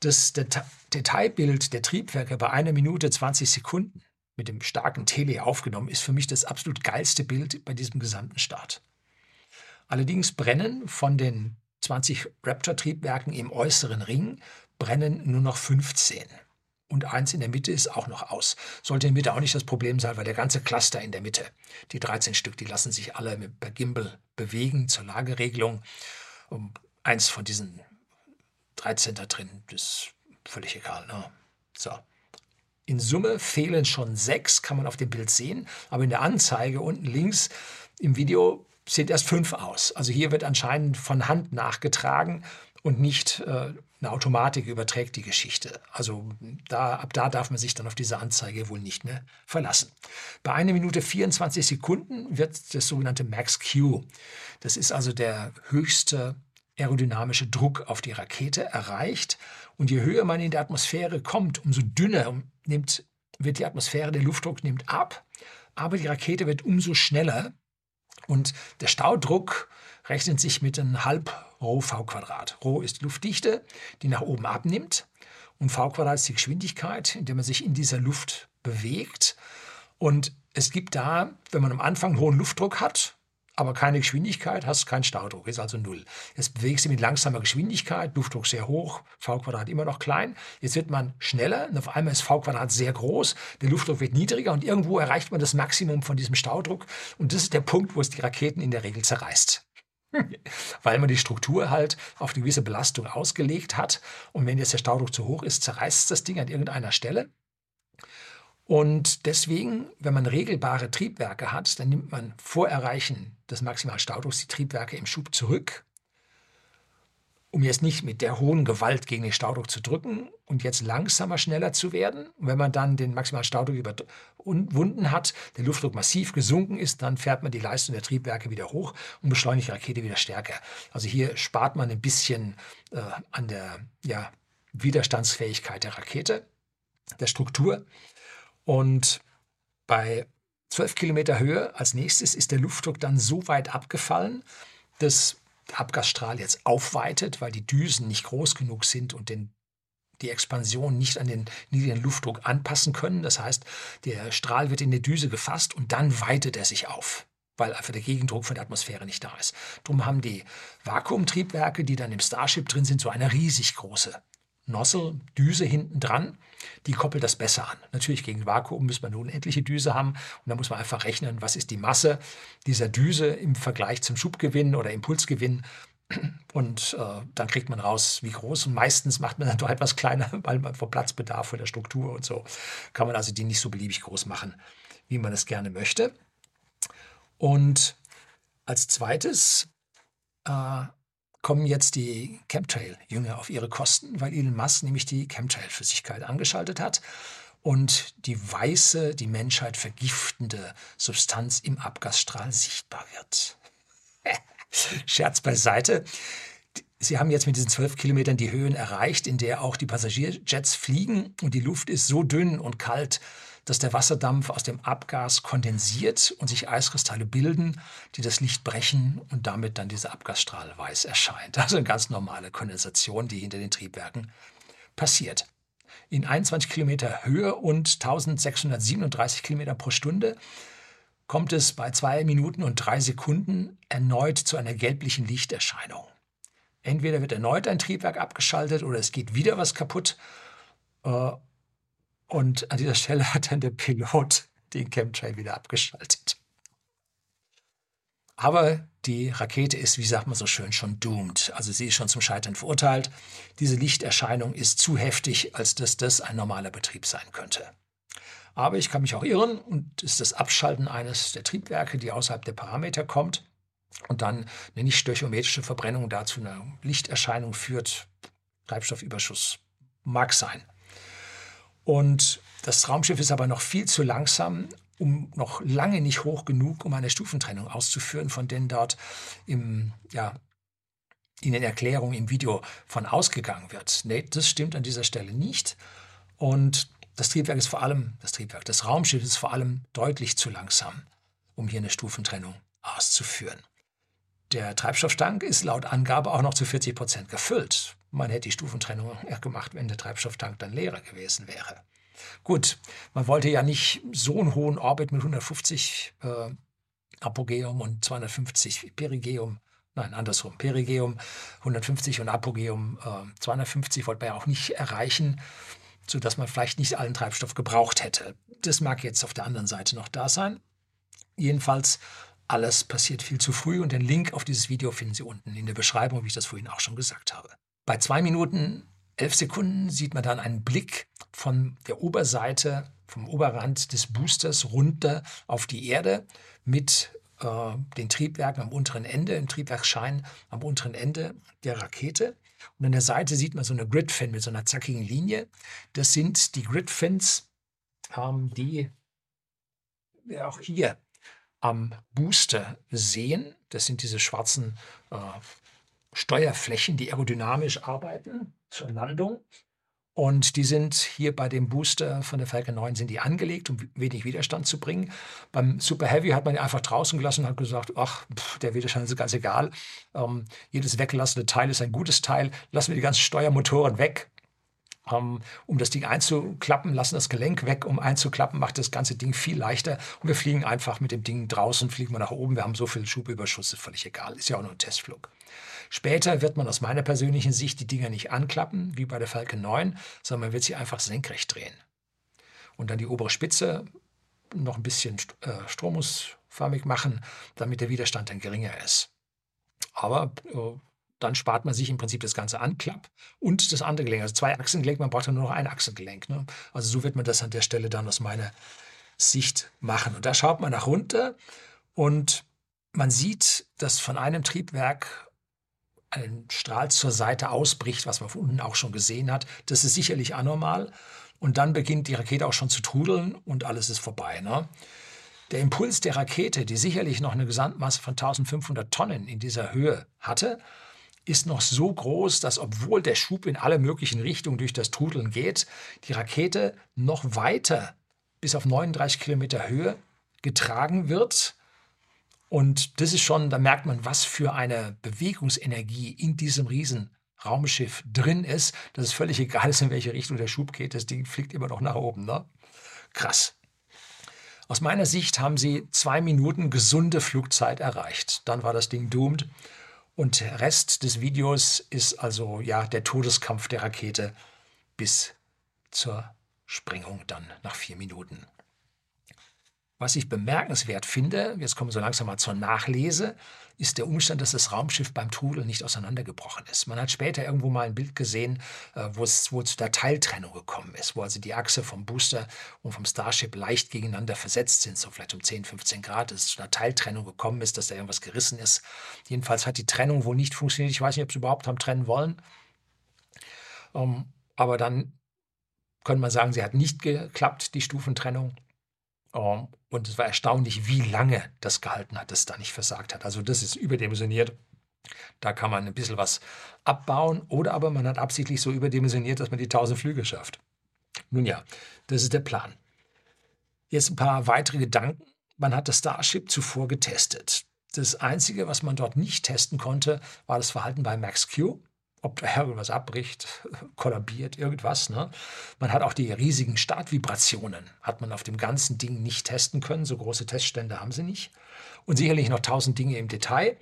Das Deta Detailbild der Triebwerke bei einer Minute 20 Sekunden mit dem starken Tele aufgenommen ist für mich das absolut geilste Bild bei diesem gesamten Start. Allerdings brennen von den 20 Raptor-Triebwerken im äußeren Ring brennen nur noch 15 und eins in der Mitte ist auch noch aus. Sollte in der Mitte auch nicht das Problem sein, weil der ganze Cluster in der Mitte, die 13 Stück, die lassen sich alle per Gimbal bewegen zur Lageregelung. Und eins von diesen 13 da drin, das völlig egal. Ne? So. In Summe fehlen schon sechs, kann man auf dem Bild sehen, aber in der Anzeige unten links im Video sind erst fünf aus. Also hier wird anscheinend von Hand nachgetragen und nicht äh, eine Automatik überträgt die Geschichte. Also da, ab da darf man sich dann auf diese Anzeige wohl nicht mehr verlassen. Bei einer Minute 24 Sekunden wird das sogenannte Max Q. Das ist also der höchste aerodynamische Druck auf die Rakete erreicht. Und je höher man in die Atmosphäre kommt, umso dünner nimmt, wird die Atmosphäre, der Luftdruck nimmt ab, aber die Rakete wird umso schneller. Und der Staudruck rechnet sich mit einem halb Rho v Quadrat. Rho ist Luftdichte, die nach oben abnimmt und v Quadrat ist die Geschwindigkeit, in der man sich in dieser Luft bewegt. Und es gibt da, wenn man am Anfang einen hohen Luftdruck hat, aber keine Geschwindigkeit, hast keinen Staudruck, ist also null. Jetzt bewegst du mit langsamer Geschwindigkeit, Luftdruck sehr hoch, v Quadrat immer noch klein. Jetzt wird man schneller und auf einmal ist v Quadrat sehr groß, der Luftdruck wird niedriger und irgendwo erreicht man das Maximum von diesem Staudruck und das ist der Punkt, wo es die Raketen in der Regel zerreißt. Weil man die Struktur halt auf eine gewisse Belastung ausgelegt hat. Und wenn jetzt der Staudruck zu hoch ist, zerreißt das Ding an irgendeiner Stelle. Und deswegen, wenn man regelbare Triebwerke hat, dann nimmt man vor Erreichen des Maximalstaudrucks die Triebwerke im Schub zurück um jetzt nicht mit der hohen Gewalt gegen den Staudruck zu drücken und jetzt langsamer, schneller zu werden. Und wenn man dann den maximalen Staudruck überwunden hat, der Luftdruck massiv gesunken ist, dann fährt man die Leistung der Triebwerke wieder hoch und beschleunigt die Rakete wieder stärker. Also hier spart man ein bisschen äh, an der ja, Widerstandsfähigkeit der Rakete, der Struktur. Und bei 12 Kilometer Höhe als nächstes ist der Luftdruck dann so weit abgefallen, dass Abgasstrahl jetzt aufweitet, weil die Düsen nicht groß genug sind und den, die Expansion nicht an den niedrigen Luftdruck anpassen können. Das heißt, der Strahl wird in der Düse gefasst und dann weitet er sich auf weil einfach der Gegendruck von der Atmosphäre nicht da ist. Darum haben die Vakuumtriebwerke, die dann im Starship drin sind, so eine riesig große Nozzle, Düse hinten dran, die koppelt das besser an. Natürlich gegen Vakuum muss man eine unendliche Düse haben und da muss man einfach rechnen, was ist die Masse dieser Düse im Vergleich zum Schubgewinn oder Impulsgewinn und äh, dann kriegt man raus, wie groß. Und meistens macht man dann doch etwas kleiner, weil man vom Platzbedarf oder der Struktur und so kann man also die nicht so beliebig groß machen, wie man es gerne möchte. Und als zweites äh, kommen jetzt die Chemtrail-Jünger auf ihre Kosten, weil Elon Musk nämlich die Chemtrail-Flüssigkeit angeschaltet hat und die weiße, die Menschheit vergiftende Substanz im Abgasstrahl sichtbar wird. Scherz beiseite. Sie haben jetzt mit diesen zwölf Kilometern die Höhen erreicht, in der auch die Passagierjets fliegen und die Luft ist so dünn und kalt, dass der Wasserdampf aus dem Abgas kondensiert und sich Eiskristalle bilden, die das Licht brechen und damit dann dieser Abgasstrahl weiß erscheint. Also eine ganz normale Kondensation, die hinter den Triebwerken passiert. In 21 Kilometer Höhe und 1637 Kilometer pro Stunde kommt es bei zwei Minuten und drei Sekunden erneut zu einer gelblichen Lichterscheinung. Entweder wird erneut ein Triebwerk abgeschaltet oder es geht wieder was kaputt. Äh, Und an dieser Stelle hat dann der Pilot den Chemtrail wieder abgeschaltet. Aber die Rakete ist, wie sagt man so schön, schon doomed. Also sie ist schon zum Scheitern verurteilt. Diese Lichterscheinung ist zu heftig, als dass das ein normaler Betrieb sein könnte. Aber ich kann mich auch irren und ist das Abschalten eines der Triebwerke, die außerhalb der Parameter kommt und dann eine nicht stöchiometrische Verbrennung dazu einer Lichterscheinung führt. Treibstoffüberschuss mag sein. Und das Raumschiff ist aber noch viel zu langsam, um noch lange nicht hoch genug, um eine Stufentrennung auszuführen, von denen dort im, ja, in den Erklärungen im Video von ausgegangen wird. Nee, das stimmt an dieser Stelle nicht. Und das Triebwerk ist vor allem, das Triebwerk, das Raumschiff ist vor allem deutlich zu langsam, um hier eine Stufentrennung auszuführen. Der Treibstofftank ist laut Angabe auch noch zu 40 Prozent gefüllt. Man hätte die Stufentrennung gemacht, wenn der Treibstofftank dann leerer gewesen wäre. Gut, man wollte ja nicht so einen hohen Orbit mit 150 äh, Apogeum und 250 Perigeum, nein, andersrum, Perigeum 150 und Apogeum äh, 250 wollte man ja auch nicht erreichen, sodass man vielleicht nicht allen Treibstoff gebraucht hätte. Das mag jetzt auf der anderen Seite noch da sein. Jedenfalls, alles passiert viel zu früh und den Link auf dieses Video finden Sie unten in der Beschreibung, wie ich das vorhin auch schon gesagt habe. Bei zwei Minuten elf Sekunden sieht man dann einen Blick von der Oberseite, vom Oberrand des Boosters runter auf die Erde mit äh, den Triebwerken am unteren Ende, im Triebwerksschein am unteren Ende der Rakete. Und an der Seite sieht man so eine Gridfin mit so einer zackigen Linie. Das sind die Gridfins, ähm, die wir auch hier am Booster sehen. Das sind diese schwarzen äh, Steuerflächen, die aerodynamisch arbeiten zur Landung. Und die sind hier bei dem Booster von der Falcon 9 sind die angelegt, um wenig Widerstand zu bringen. Beim Super Heavy hat man die einfach draußen gelassen und hat gesagt, ach, pff, der Widerstand ist ganz egal. Ähm, jedes weggelassene Teil ist ein gutes Teil. Lassen wir die ganzen Steuermotoren weg. Ähm, um das Ding einzuklappen, lassen das Gelenk weg, um einzuklappen, macht das ganze Ding viel leichter. Und wir fliegen einfach mit dem Ding draußen, fliegen wir nach oben. Wir haben so viel Schubüberschuss, ist völlig egal. Ist ja auch nur ein Testflug. Später wird man aus meiner persönlichen Sicht die Dinger nicht anklappen, wie bei der Falcon 9, sondern man wird sie einfach senkrecht drehen. Und dann die obere Spitze noch ein bisschen äh, stromungsförmig machen, damit der Widerstand dann geringer ist. Aber äh, dann spart man sich im Prinzip das ganze Anklapp und das andere Gelenk. Also zwei Achsengelenk, man braucht dann nur noch ein Achsengelenk. Ne? Also so wird man das an der Stelle dann aus meiner Sicht machen. Und da schaut man nach runter und man sieht, dass von einem Triebwerk ein Strahl zur Seite ausbricht, was man von unten auch schon gesehen hat. Das ist sicherlich anormal. Und dann beginnt die Rakete auch schon zu trudeln und alles ist vorbei. Ne? Der Impuls der Rakete, die sicherlich noch eine Gesamtmasse von 1500 Tonnen in dieser Höhe hatte, ist noch so groß, dass obwohl der Schub in alle möglichen Richtungen durch das Trudeln geht, die Rakete noch weiter bis auf 39 Kilometer Höhe getragen wird und das ist schon, da merkt man, was für eine Bewegungsenergie in diesem riesen Raumschiff drin ist, dass es völlig egal ist, in welche Richtung der Schub geht. Das Ding fliegt immer noch nach oben. Ne? Krass. Aus meiner Sicht haben sie zwei Minuten gesunde Flugzeit erreicht. Dann war das Ding doomed. Und Rest des Videos ist also ja der Todeskampf der Rakete bis zur Sprengung dann nach vier Minuten. Was ich bemerkenswert finde, jetzt kommen wir so langsam mal zur Nachlese, ist der Umstand, dass das Raumschiff beim Trudel nicht auseinandergebrochen ist. Man hat später irgendwo mal ein Bild gesehen, äh, wo es, wo es zu der Teiltrennung gekommen ist, wo also die Achse vom Booster und vom Starship leicht gegeneinander versetzt sind, so vielleicht um 10, 15 Grad, dass es zu einer Teiltrennung gekommen ist, dass da irgendwas gerissen ist. Jedenfalls hat die Trennung wohl nicht funktioniert. Ich weiß nicht, ob sie überhaupt haben trennen wollen. Ähm, aber dann könnte man sagen, sie hat nicht geklappt, die Stufentrennung. Ähm, und es war erstaunlich, wie lange das gehalten hat, dass es da nicht versagt hat. Also das ist überdimensioniert. Da kann man ein bisschen was abbauen oder aber man hat absichtlich so überdimensioniert, dass man die 1000 Flüge schafft. Nun ja, das ist der Plan. Jetzt ein paar weitere Gedanken. Man hat das Starship zuvor getestet. Das Einzige, was man dort nicht testen konnte, war das Verhalten bei Max Q ob da irgendwas abbricht, kollabiert, irgendwas. Ne? Man hat auch die riesigen Startvibrationen, hat man auf dem ganzen Ding nicht testen können. So große Teststände haben sie nicht. Und sicherlich noch tausend Dinge im Detail.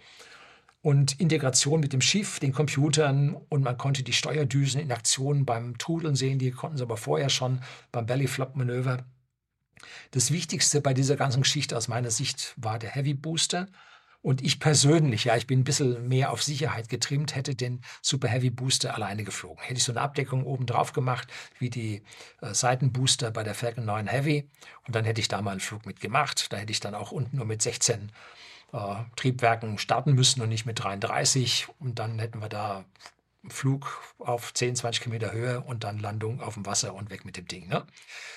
und Integration mit dem Schiff, den Computern und man konnte die Steuerdüsen in Aktion beim Trudeln sehen, die konnten sie aber vorher schon beim Bellyflop-Manöver. Das Wichtigste bei dieser ganzen Geschichte aus meiner Sicht war der Heavy Booster. Und ich persönlich, ja, ich bin ein bisschen mehr auf Sicherheit getrimmt, hätte den Super Heavy Booster alleine geflogen. Hätte ich so eine Abdeckung oben drauf gemacht, wie die äh, Seitenbooster bei der Falcon 9 Heavy. Und dann hätte ich da mal einen Flug mitgemacht. Da hätte ich dann auch unten nur mit 16 äh, Triebwerken starten müssen und nicht mit 33. Und dann hätten wir da Flug auf 10, 20 Kilometer Höhe und dann Landung auf dem Wasser und weg mit dem Ding. Ne?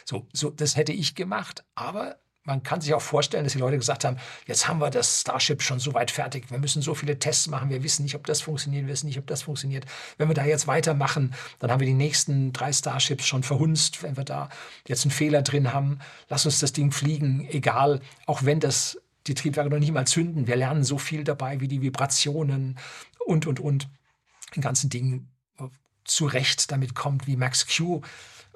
So, so, das hätte ich gemacht, aber man kann sich auch vorstellen, dass die Leute gesagt haben, jetzt haben wir das Starship schon so weit fertig, wir müssen so viele Tests machen, wir wissen nicht, ob das funktioniert, wir wissen nicht, ob das funktioniert. Wenn wir da jetzt weitermachen, dann haben wir die nächsten drei Starships schon verhunzt, wenn wir da jetzt einen Fehler drin haben, lass uns das Ding fliegen, egal, auch wenn das die Triebwerke noch nicht mal zünden, wir lernen so viel dabei, wie die Vibrationen und, und, und, den ganzen Dingen zurecht damit kommt, wie Max Q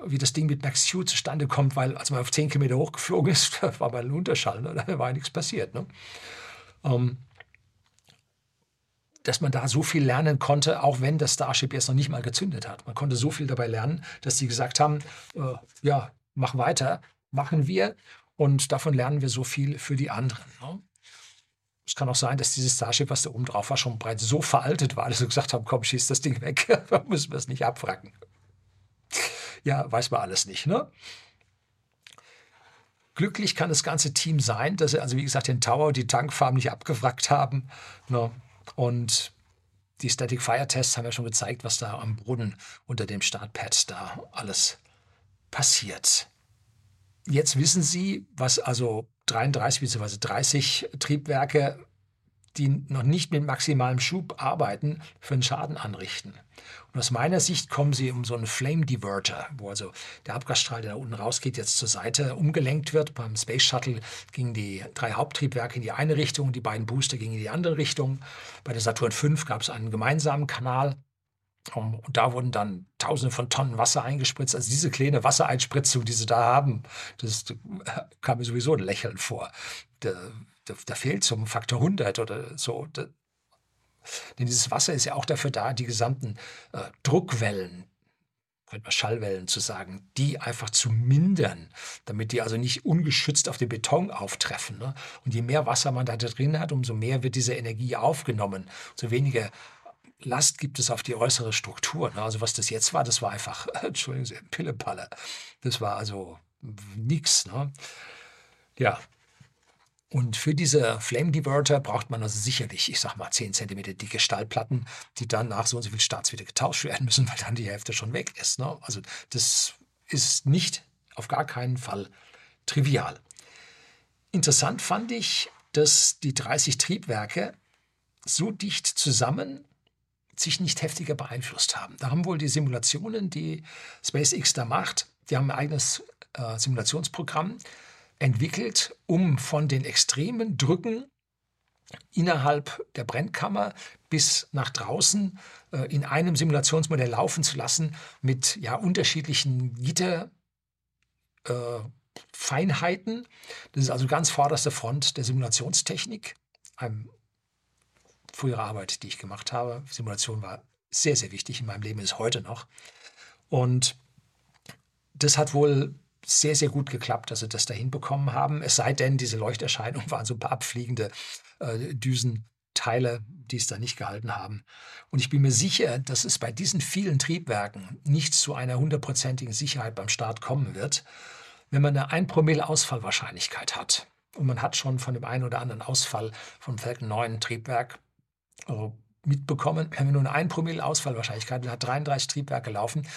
wie das Ding mit Max Q zustande kommt, weil als man auf 10 Kilometer hochgeflogen ist, war mal ein Unterschall, ne? da war nichts passiert. Ne? Ähm, dass man da so viel lernen konnte, auch wenn das Starship jetzt noch nicht mal gezündet hat. Man konnte so viel dabei lernen, dass sie gesagt haben, äh, ja, mach weiter, machen wir und davon lernen wir so viel für die anderen. Ne? Es kann auch sein, dass dieses Starship, was da oben drauf war, schon bereits so veraltet war, dass sie gesagt haben, komm, schieß das Ding weg, da müssen wir es nicht abwracken. Ja, weiß man alles nicht. Ne? Glücklich kann das ganze Team sein, dass sie also, wie gesagt, den Tower, die Tankfarm nicht abgewrackt haben. Ne? Und die Static Fire Tests haben ja schon gezeigt, was da am Boden unter dem Startpad da alles passiert. Jetzt wissen Sie, was also 33 bzw. 30 Triebwerke die noch nicht mit maximalem Schub arbeiten, für einen Schaden anrichten. Und aus meiner Sicht kommen sie um so einen Flame Diverter, wo also der Abgasstrahl, der da unten rausgeht, jetzt zur Seite umgelenkt wird. Beim Space Shuttle gingen die drei Haupttriebwerke in die eine Richtung, die beiden Booster gingen in die andere Richtung. Bei der Saturn V gab es einen gemeinsamen Kanal. Und da wurden dann Tausende von Tonnen Wasser eingespritzt. Also diese kleine Wassereinspritzung, die sie da haben, das kam mir sowieso ein Lächeln vor. Der, da, da fehlt zum Faktor 100 oder so. Da, denn dieses Wasser ist ja auch dafür da, die gesamten äh, Druckwellen, könnte man Schallwellen zu sagen, die einfach zu mindern, damit die also nicht ungeschützt auf den Beton auftreffen. Ne? Und je mehr Wasser man da drin hat, umso mehr wird diese Energie aufgenommen, umso weniger Last gibt es auf die äußere Struktur. Ne? Also was das jetzt war, das war einfach, Entschuldigen Sie, Pillepalle. Das war also nichts. Ne? Ja, und für diese Flame Diverter braucht man also sicherlich, ich sag mal, 10 cm dicke Stahlplatten, die dann nach so und so viel Starts wieder getauscht werden müssen, weil dann die Hälfte schon weg ist. Ne? Also das ist nicht auf gar keinen Fall trivial. Interessant fand ich, dass die 30 Triebwerke so dicht zusammen sich nicht heftiger beeinflusst haben. Da haben wohl die Simulationen, die SpaceX da macht, die haben ein eigenes äh, Simulationsprogramm, entwickelt, um von den extremen Drücken innerhalb der Brennkammer bis nach draußen äh, in einem Simulationsmodell laufen zu lassen mit ja, unterschiedlichen Gitterfeinheiten. Äh, das ist also ganz vorderste Front der Simulationstechnik. Eine frühere Arbeit, die ich gemacht habe. Simulation war sehr, sehr wichtig in meinem Leben, ist heute noch. Und das hat wohl sehr, sehr gut geklappt, dass sie das da hinbekommen haben. Es sei denn, diese Leuchterscheinungen waren so ein paar abfliegende äh, Düsenteile, die es da nicht gehalten haben. Und ich bin mir sicher, dass es bei diesen vielen Triebwerken nicht zu einer hundertprozentigen Sicherheit beim Start kommen wird, wenn man eine 1 Promille Ausfallwahrscheinlichkeit hat. Und man hat schon von dem einen oder anderen Ausfall vom Falcon 9 Triebwerk äh, mitbekommen. Wenn wir nur eine 1 Promille Ausfallwahrscheinlichkeit, hat 33 Triebwerke laufen,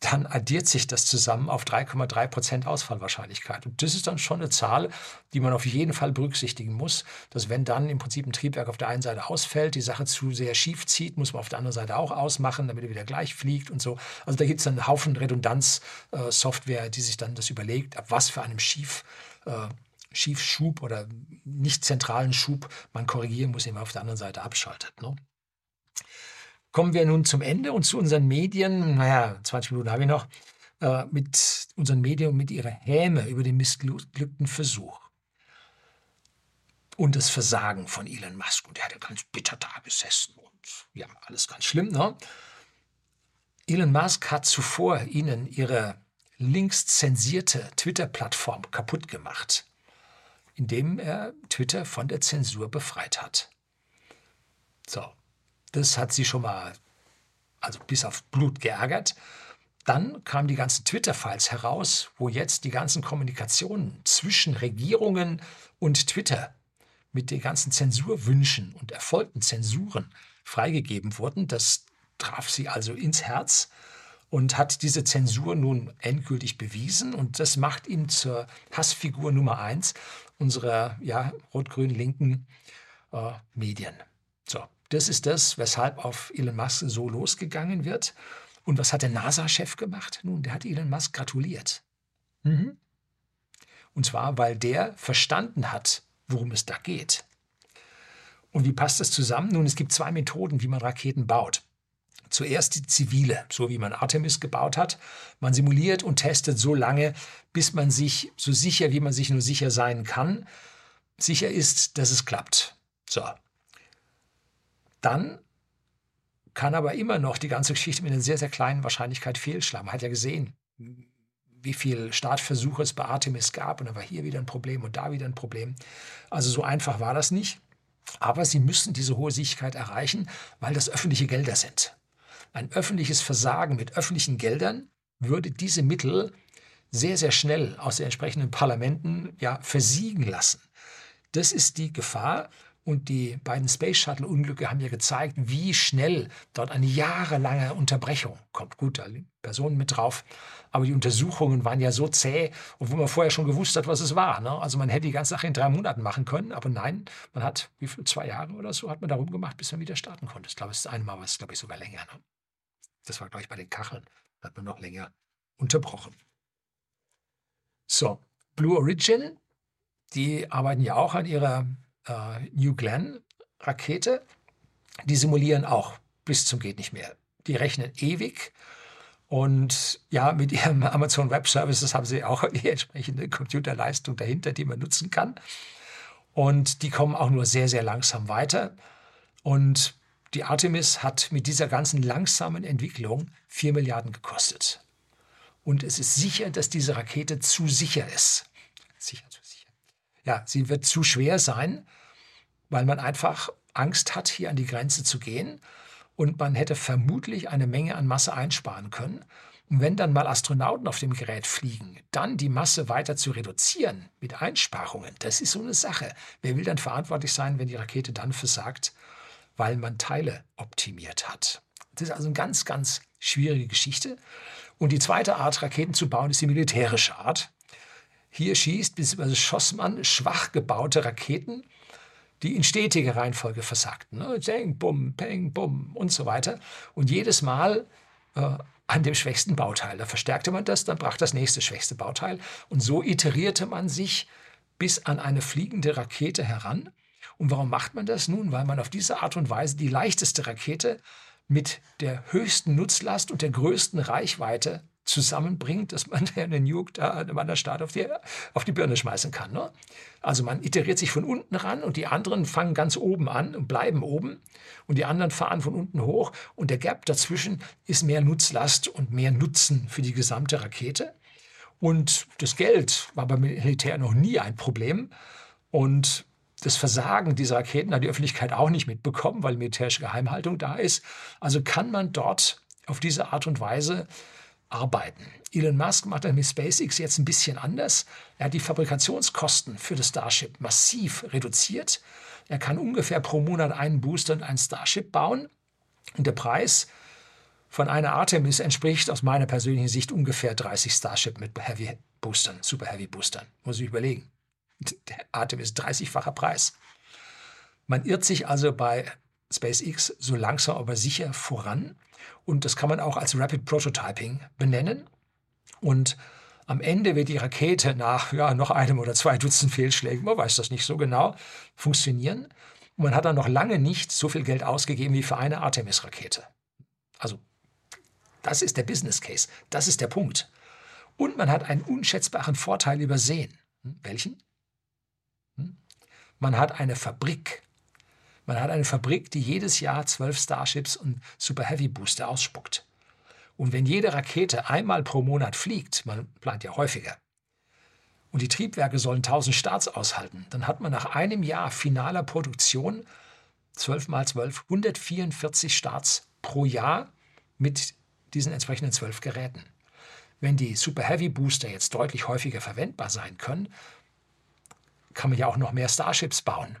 dann addiert sich das zusammen auf 3,3 Prozent Ausfallwahrscheinlichkeit. Und das ist dann schon eine Zahl, die man auf jeden Fall berücksichtigen muss, dass wenn dann im Prinzip ein Triebwerk auf der einen Seite ausfällt, die Sache zu sehr schief zieht, muss man auf der anderen Seite auch ausmachen, damit er wieder gleich fliegt und so. Also da gibt es einen Haufen Redundanz-Software, die sich dann das überlegt, ab was für einem Schief äh, Schiefschub oder nicht zentralen Schub man korrigieren muss, den man auf der anderen Seite abschaltet. Ne? Kommen wir nun zum Ende und zu unseren Medien. Naja, 20 Minuten habe ich noch. Äh, mit unseren Medien und mit ihrer Häme über den missglückten Versuch. und das Versagen von Elon Musk. Und er hat ja ganz bitter da gesessen und ja, alles ganz schlimm. Ne? Elon Musk hat zuvor ihnen ihre links zensierte Twitter-Plattform kaputt gemacht, indem er Twitter von der Zensur befreit hat. So, das hat sie schon mal, also bis auf Blut geärgert. Dann kamen die ganzen Twitter-Files heraus, wo jetzt die ganzen Kommunikationen zwischen Regierungen und Twitter mit den ganzen Zensurwünschen und erfolgten Zensuren freigegeben wurden. Das traf sie also ins Herz und hat diese Zensur nun endgültig bewiesen. Und das macht ihn zur Hassfigur Nummer eins unserer ja, rot-grün-linken äh, Medien. Das ist das, weshalb auf Elon Musk so losgegangen wird. Und was hat der NASA-Chef gemacht? Nun, der hat Elon Musk gratuliert. Mhm. Und zwar, weil der verstanden hat, worum es da geht. Und wie passt das zusammen? Nun, es gibt zwei Methoden, wie man Raketen baut. Zuerst die zivile, so wie man Artemis gebaut hat. Man simuliert und testet so lange, bis man sich so sicher, wie man sich nur sicher sein kann, sicher ist, dass es klappt. So. Dann kann aber immer noch die ganze Geschichte mit einer sehr, sehr kleinen Wahrscheinlichkeit fehlschlagen. Man hat ja gesehen, wie viele Startversuche es bei Artemis gab und da war hier wieder ein Problem und da wieder ein Problem. Also so einfach war das nicht. Aber sie müssen diese hohe Sicherheit erreichen, weil das öffentliche Gelder sind. Ein öffentliches Versagen mit öffentlichen Geldern würde diese Mittel sehr, sehr schnell aus den entsprechenden Parlamenten ja, versiegen lassen. Das ist die Gefahr, und die beiden Space Shuttle-Unglücke haben ja gezeigt, wie schnell dort eine jahrelange Unterbrechung kommt. Gut, da liegen Personen mit drauf, aber die Untersuchungen waren ja so zäh, obwohl man vorher schon gewusst hat, was es war. Ne? Also man hätte die ganze Sache in drei Monaten machen können, aber nein, man hat, wie viel, zwei Jahre oder so hat man darum gemacht, bis man wieder starten konnte. Ich glaube, das eine Mal war es, glaube ich, sogar länger. Ne? Das war, glaube ich, bei den Kacheln. Da hat man noch länger unterbrochen. So, Blue Origin, die arbeiten ja auch an ihrer äh, New Glenn Rakete, die simulieren auch bis zum geht nicht mehr. Die rechnen ewig. Und ja, mit ihrem Amazon Web Services haben sie auch die entsprechende Computerleistung dahinter, die man nutzen kann. Und die kommen auch nur sehr, sehr langsam weiter. Und die Artemis hat mit dieser ganzen langsamen Entwicklung 4 Milliarden gekostet. Und es ist sicher, dass diese Rakete zu sicher ist. Sicher, zu. Ja, sie wird zu schwer sein weil man einfach Angst hat, hier an die Grenze zu gehen. Und man hätte vermutlich eine Menge an Masse einsparen können. Und wenn dann mal Astronauten auf dem Gerät fliegen, dann die Masse weiter zu reduzieren mit Einsparungen, das ist so eine Sache. Wer will dann verantwortlich sein, wenn die Rakete dann versagt, weil man Teile optimiert hat? Das ist also eine ganz, ganz schwierige Geschichte. Und die zweite Art, Raketen zu bauen, ist die militärische Art. Hier schießt bzw. schoss man schwach gebaute Raketen die in stetiger Reihenfolge versagten. Ne? Zeng, bum, peng, bum und so weiter. Und jedes Mal äh, an dem schwächsten Bauteil. Da verstärkte man das, dann brach das nächste schwächste Bauteil. Und so iterierte man sich bis an eine fliegende Rakete heran. Und warum macht man das? Nun, weil man auf diese Art und Weise die leichteste Rakete mit der höchsten Nutzlast und der größten Reichweite zusammenbringt, dass man einen Nuke da einem anderen Staat auf die, auf die Birne schmeißen kann. Ne? Also man iteriert sich von unten ran und die anderen fangen ganz oben an und bleiben oben und die anderen fahren von unten hoch und der Gap dazwischen ist mehr Nutzlast und mehr Nutzen für die gesamte Rakete. Und das Geld war beim Militär noch nie ein Problem und das Versagen dieser Raketen hat die Öffentlichkeit auch nicht mitbekommen, weil militärische Geheimhaltung da ist. Also kann man dort auf diese Art und Weise arbeiten. Elon Musk macht das mit SpaceX jetzt ein bisschen anders. Er hat die Fabrikationskosten für das Starship massiv reduziert. Er kann ungefähr pro Monat einen Booster und ein Starship bauen. Und der Preis von einer Artemis entspricht aus meiner persönlichen Sicht ungefähr 30 Starship mit Heavy Boostern, Super Heavy Boostern. Muss ich überlegen. Der Artemis 30-facher Preis. Man irrt sich also bei SpaceX so langsam aber sicher voran. Und das kann man auch als Rapid Prototyping benennen. Und am Ende wird die Rakete nach ja, noch einem oder zwei Dutzend Fehlschlägen, man weiß das nicht so genau, funktionieren. Und man hat dann noch lange nicht so viel Geld ausgegeben wie für eine Artemis-Rakete. Also, das ist der Business Case. Das ist der Punkt. Und man hat einen unschätzbaren Vorteil übersehen. Hm? Welchen? Hm? Man hat eine Fabrik. Man hat eine Fabrik, die jedes Jahr zwölf Starships und Super Heavy Booster ausspuckt. Und wenn jede Rakete einmal pro Monat fliegt, man plant ja häufiger, und die Triebwerke sollen 1000 Starts aushalten, dann hat man nach einem Jahr finaler Produktion 12 mal 12, 144 Starts pro Jahr mit diesen entsprechenden zwölf Geräten. Wenn die Super Heavy Booster jetzt deutlich häufiger verwendbar sein können, kann man ja auch noch mehr Starships bauen.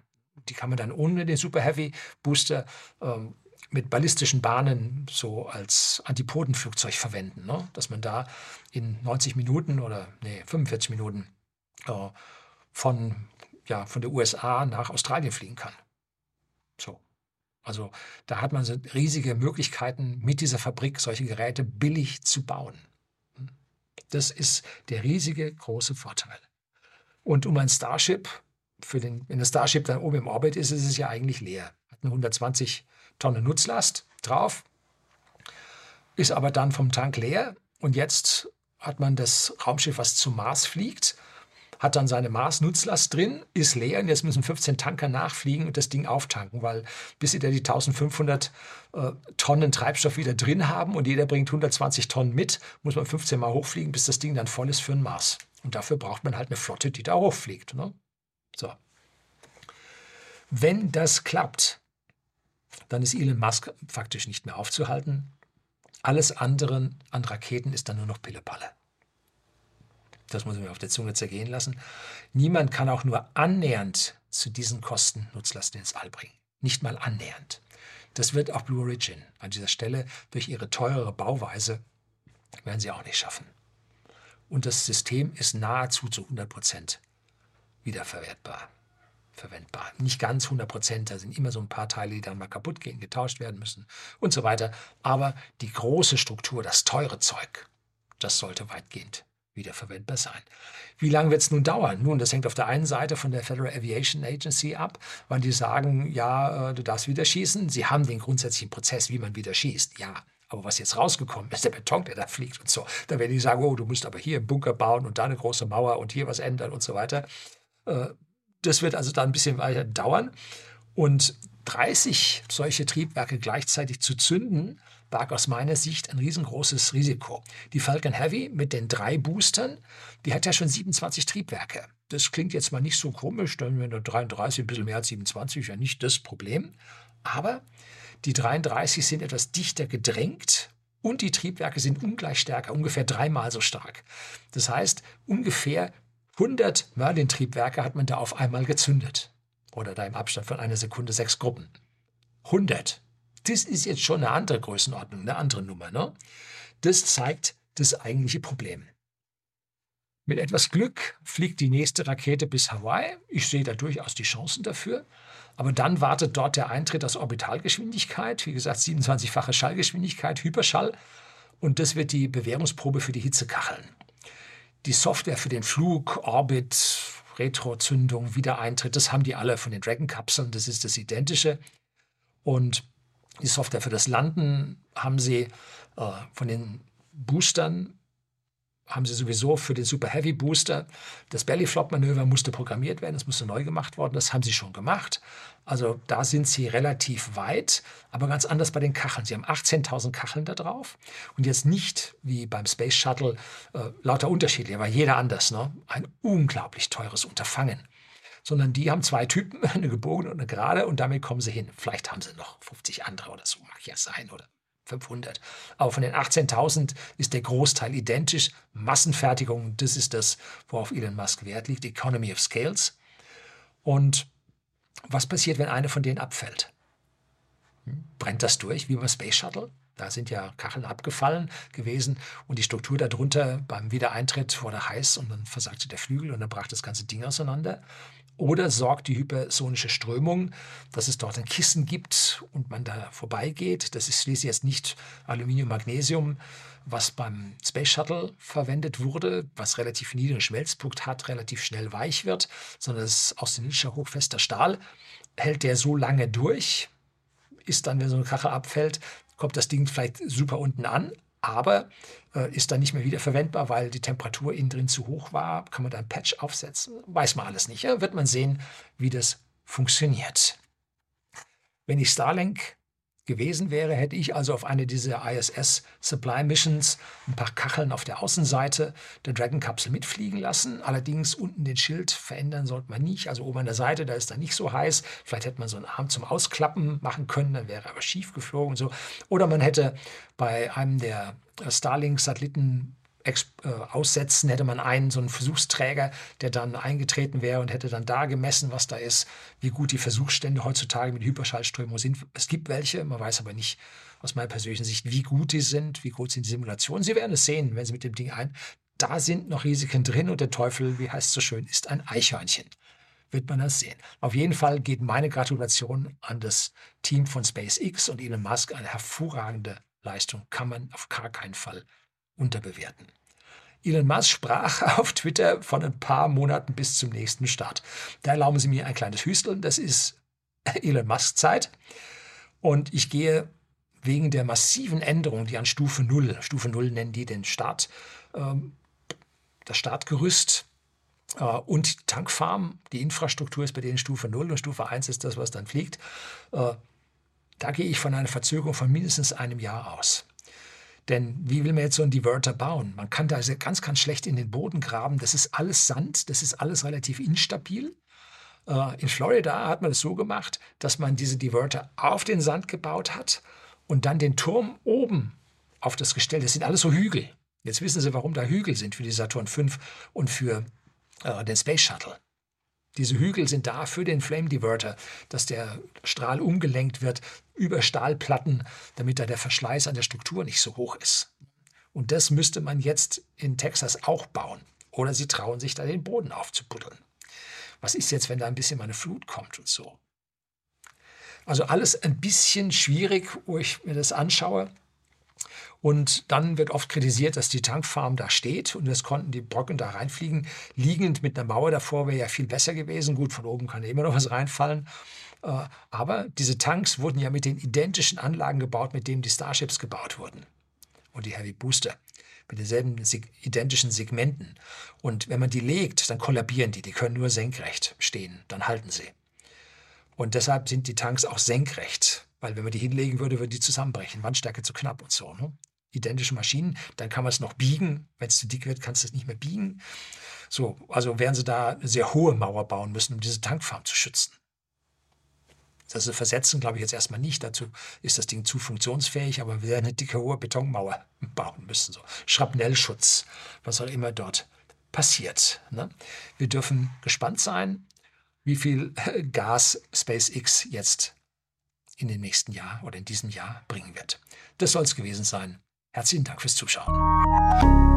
Die kann man dann ohne den Super Heavy Booster ähm, mit ballistischen Bahnen so als Antipodenflugzeug verwenden, ne? dass man da in 90 Minuten oder nee, 45 Minuten äh, von, ja, von der USA nach Australien fliegen kann. So. Also da hat man so riesige Möglichkeiten, mit dieser Fabrik solche Geräte billig zu bauen. Das ist der riesige große Vorteil. Und um ein Starship, für den, wenn das Starship dann oben im Orbit ist, ist es ja eigentlich leer. Hat eine 120 Tonnen Nutzlast drauf, ist aber dann vom Tank leer. Und jetzt hat man das Raumschiff, was zum Mars fliegt, hat dann seine Mars-Nutzlast drin, ist leer und jetzt müssen 15 Tanker nachfliegen und das Ding auftanken, weil bis sie da die 1500 äh, Tonnen Treibstoff wieder drin haben und jeder bringt 120 Tonnen mit, muss man 15 Mal hochfliegen, bis das Ding dann voll ist für den Mars. Und dafür braucht man halt eine Flotte, die da hochfliegt. Ne? So. Wenn das klappt, dann ist Elon Musk faktisch nicht mehr aufzuhalten. Alles andere an Raketen ist dann nur noch Pillepalle das muss ich mir auf der Zunge zergehen lassen, niemand kann auch nur annähernd zu diesen Kosten Nutzlasten ins All bringen. Nicht mal annähernd. Das wird auch Blue Origin an dieser Stelle durch ihre teurere Bauweise werden sie auch nicht schaffen. Und das System ist nahezu zu 100 Prozent wiederverwertbar, verwendbar. Nicht ganz 100 Prozent, da sind immer so ein paar Teile, die dann mal kaputt gehen, getauscht werden müssen und so weiter. Aber die große Struktur, das teure Zeug, das sollte weitgehend wiederverwendbar sein. Wie lange wird es nun dauern? Nun, das hängt auf der einen Seite von der Federal Aviation Agency ab, wann die sagen, ja, äh, du darfst wieder schießen. Sie haben den grundsätzlichen Prozess, wie man wieder schießt. Ja, aber was jetzt rausgekommen ist, der Beton, der da fliegt und so, da werden die sagen, oh, du musst aber hier einen Bunker bauen und da eine große Mauer und hier was ändern und so weiter. Äh, das wird also dann ein bisschen weiter dauern. Und 30 solche Triebwerke gleichzeitig zu zünden, barg aus meiner Sicht ein riesengroßes Risiko. Die Falcon Heavy mit den drei Boostern, die hat ja schon 27 Triebwerke. Das klingt jetzt mal nicht so komisch, dann wenn du 33 ein bisschen mehr als 27, ja nicht das Problem. Aber die 33 sind etwas dichter gedrängt und die Triebwerke sind ungleich stärker, ungefähr dreimal so stark. Das heißt, ungefähr 100 Merlin-Triebwerke hat man da auf einmal gezündet. Oder da im Abstand von einer Sekunde sechs Gruppen. 100 das ist jetzt schon eine andere Größenordnung, eine andere Nummer. Ne? Das zeigt das eigentliche Problem. Mit etwas Glück fliegt die nächste Rakete bis Hawaii. Ich sehe da durchaus die Chancen dafür. Aber dann wartet dort der Eintritt aus Orbitalgeschwindigkeit, wie gesagt 27-fache Schallgeschwindigkeit, Hyperschall. Und das wird die Bewährungsprobe für die Hitzekacheln. Die Software für den Flug, Orbit, Retrozündung, Wiedereintritt, das haben die alle von den Dragon-Kapseln, das ist das Identische. Und die Software für das Landen haben sie äh, von den Boostern haben sie sowieso für den Super Heavy Booster. Das Bellyflop-Manöver musste programmiert werden, das musste neu gemacht worden, das haben sie schon gemacht. Also da sind sie relativ weit, aber ganz anders bei den Kacheln. Sie haben 18.000 Kacheln da drauf und jetzt nicht wie beim Space Shuttle äh, lauter unterschiedlich, aber jeder anders. Ne? Ein unglaublich teures Unterfangen sondern die haben zwei Typen, eine gebogene und eine gerade und damit kommen sie hin. Vielleicht haben sie noch 50 andere oder so, mag ja sein oder 500. Aber von den 18.000 ist der Großteil identisch. Massenfertigung, das ist das, worauf Elon Musk Wert liegt, Economy of Scales. Und was passiert, wenn eine von denen abfällt? Brennt das durch, wie beim Space Shuttle? Da sind ja Kacheln abgefallen gewesen und die Struktur darunter beim Wiedereintritt wurde heiß und dann versagte der Flügel und dann brach das ganze Ding auseinander. Oder sorgt die hypersonische Strömung, dass es dort ein Kissen gibt und man da vorbeigeht. Das ist schließlich jetzt nicht Aluminium, Magnesium, was beim Space Shuttle verwendet wurde, was relativ niedrigen Schmelzpunkt hat, relativ schnell weich wird, sondern es ist australischer hochfester Stahl. Hält der so lange durch, ist dann, wenn so eine Kachel abfällt, kommt das Ding vielleicht super unten an, aber äh, ist dann nicht mehr wieder verwendbar, weil die Temperatur innen drin zu hoch war. Kann man da ein Patch aufsetzen? Weiß man alles nicht. Ja? Wird man sehen, wie das funktioniert. Wenn ich Starlink gewesen wäre, hätte ich also auf eine dieser ISS Supply Missions ein paar Kacheln auf der Außenseite der Dragon-Kapsel mitfliegen lassen. Allerdings unten den Schild verändern sollte man nicht. Also oben an der Seite, da ist da nicht so heiß. Vielleicht hätte man so einen Arm zum Ausklappen machen können, dann wäre er aber schief geflogen so. Oder man hätte bei einem der Starlink-Satelliten aussetzen, hätte man einen, so einen Versuchsträger, der dann eingetreten wäre und hätte dann da gemessen, was da ist, wie gut die Versuchsstände heutzutage mit Hyperschallströmung sind. Es gibt welche, man weiß aber nicht aus meiner persönlichen Sicht, wie gut die sind, wie gut sind die Simulationen. Sie werden es sehen, wenn Sie mit dem Ding ein. Da sind noch Risiken drin und der Teufel, wie heißt es so schön, ist ein Eichhörnchen. Wird man das sehen. Auf jeden Fall geht meine Gratulation an das Team von SpaceX und Elon Musk. Eine hervorragende Leistung kann man auf gar keinen Fall unterbewerten. Elon Musk sprach auf Twitter von ein paar Monaten bis zum nächsten Start. Da erlauben Sie mir ein kleines Hüsteln. Das ist Elon Musk Zeit. Und ich gehe wegen der massiven Änderungen, die an Stufe 0, Stufe 0 nennen die den Start, ähm, das Startgerüst äh, und die Tankfarm, die Infrastruktur ist bei denen Stufe 0 und Stufe 1 ist das, was dann fliegt. Äh, da gehe ich von einer Verzögerung von mindestens einem Jahr aus. Denn wie will man jetzt so einen Diverter bauen? Man kann da ganz, ganz schlecht in den Boden graben. Das ist alles Sand, das ist alles relativ instabil. Äh, in Florida hat man es so gemacht, dass man diese Diverter auf den Sand gebaut hat und dann den Turm oben auf das Gestell. Das sind alles so Hügel. Jetzt wissen Sie, warum da Hügel sind für die Saturn V und für äh, den Space Shuttle. Diese Hügel sind da für den Flame Diverter, dass der Strahl umgelenkt wird über Stahlplatten, damit da der Verschleiß an der Struktur nicht so hoch ist. Und das müsste man jetzt in Texas auch bauen. Oder sie trauen sich da den Boden aufzubuddeln. Was ist jetzt, wenn da ein bisschen mal eine Flut kommt und so? Also alles ein bisschen schwierig, wo ich mir das anschaue. Und dann wird oft kritisiert, dass die Tankfarm da steht und es konnten die Brocken da reinfliegen. Liegend mit einer Mauer davor wäre ja viel besser gewesen. Gut, von oben kann ja immer noch was reinfallen. Äh, aber diese Tanks wurden ja mit den identischen Anlagen gebaut, mit denen die Starships gebaut wurden. Und die Heavy Booster. Mit denselben identischen Segmenten. Und wenn man die legt, dann kollabieren die. Die können nur senkrecht stehen. Dann halten sie. Und deshalb sind die Tanks auch senkrecht. Weil wenn man die hinlegen würde, würde die zusammenbrechen. Wandstärke zu knapp und so. Ne? identische Maschinen. Dann kann man es noch biegen. Wenn es zu dick wird, kannst du es nicht mehr biegen. So, also werden sie da eine sehr hohe Mauer bauen müssen, um diese Tankfarm zu schützen. Das versetzen, glaube ich, jetzt erstmal nicht. Dazu ist das Ding zu funktionsfähig, aber wir werden eine dicke, hohe Betonmauer bauen müssen. So Schrapnellschutz, was auch immer dort passiert. Ne? Wir dürfen gespannt sein, wie viel Gas SpaceX jetzt in den nächsten Jahr oder in diesem Jahr bringen wird. Das soll es gewesen sein. Herzlichen Dank fürs Zuschauen.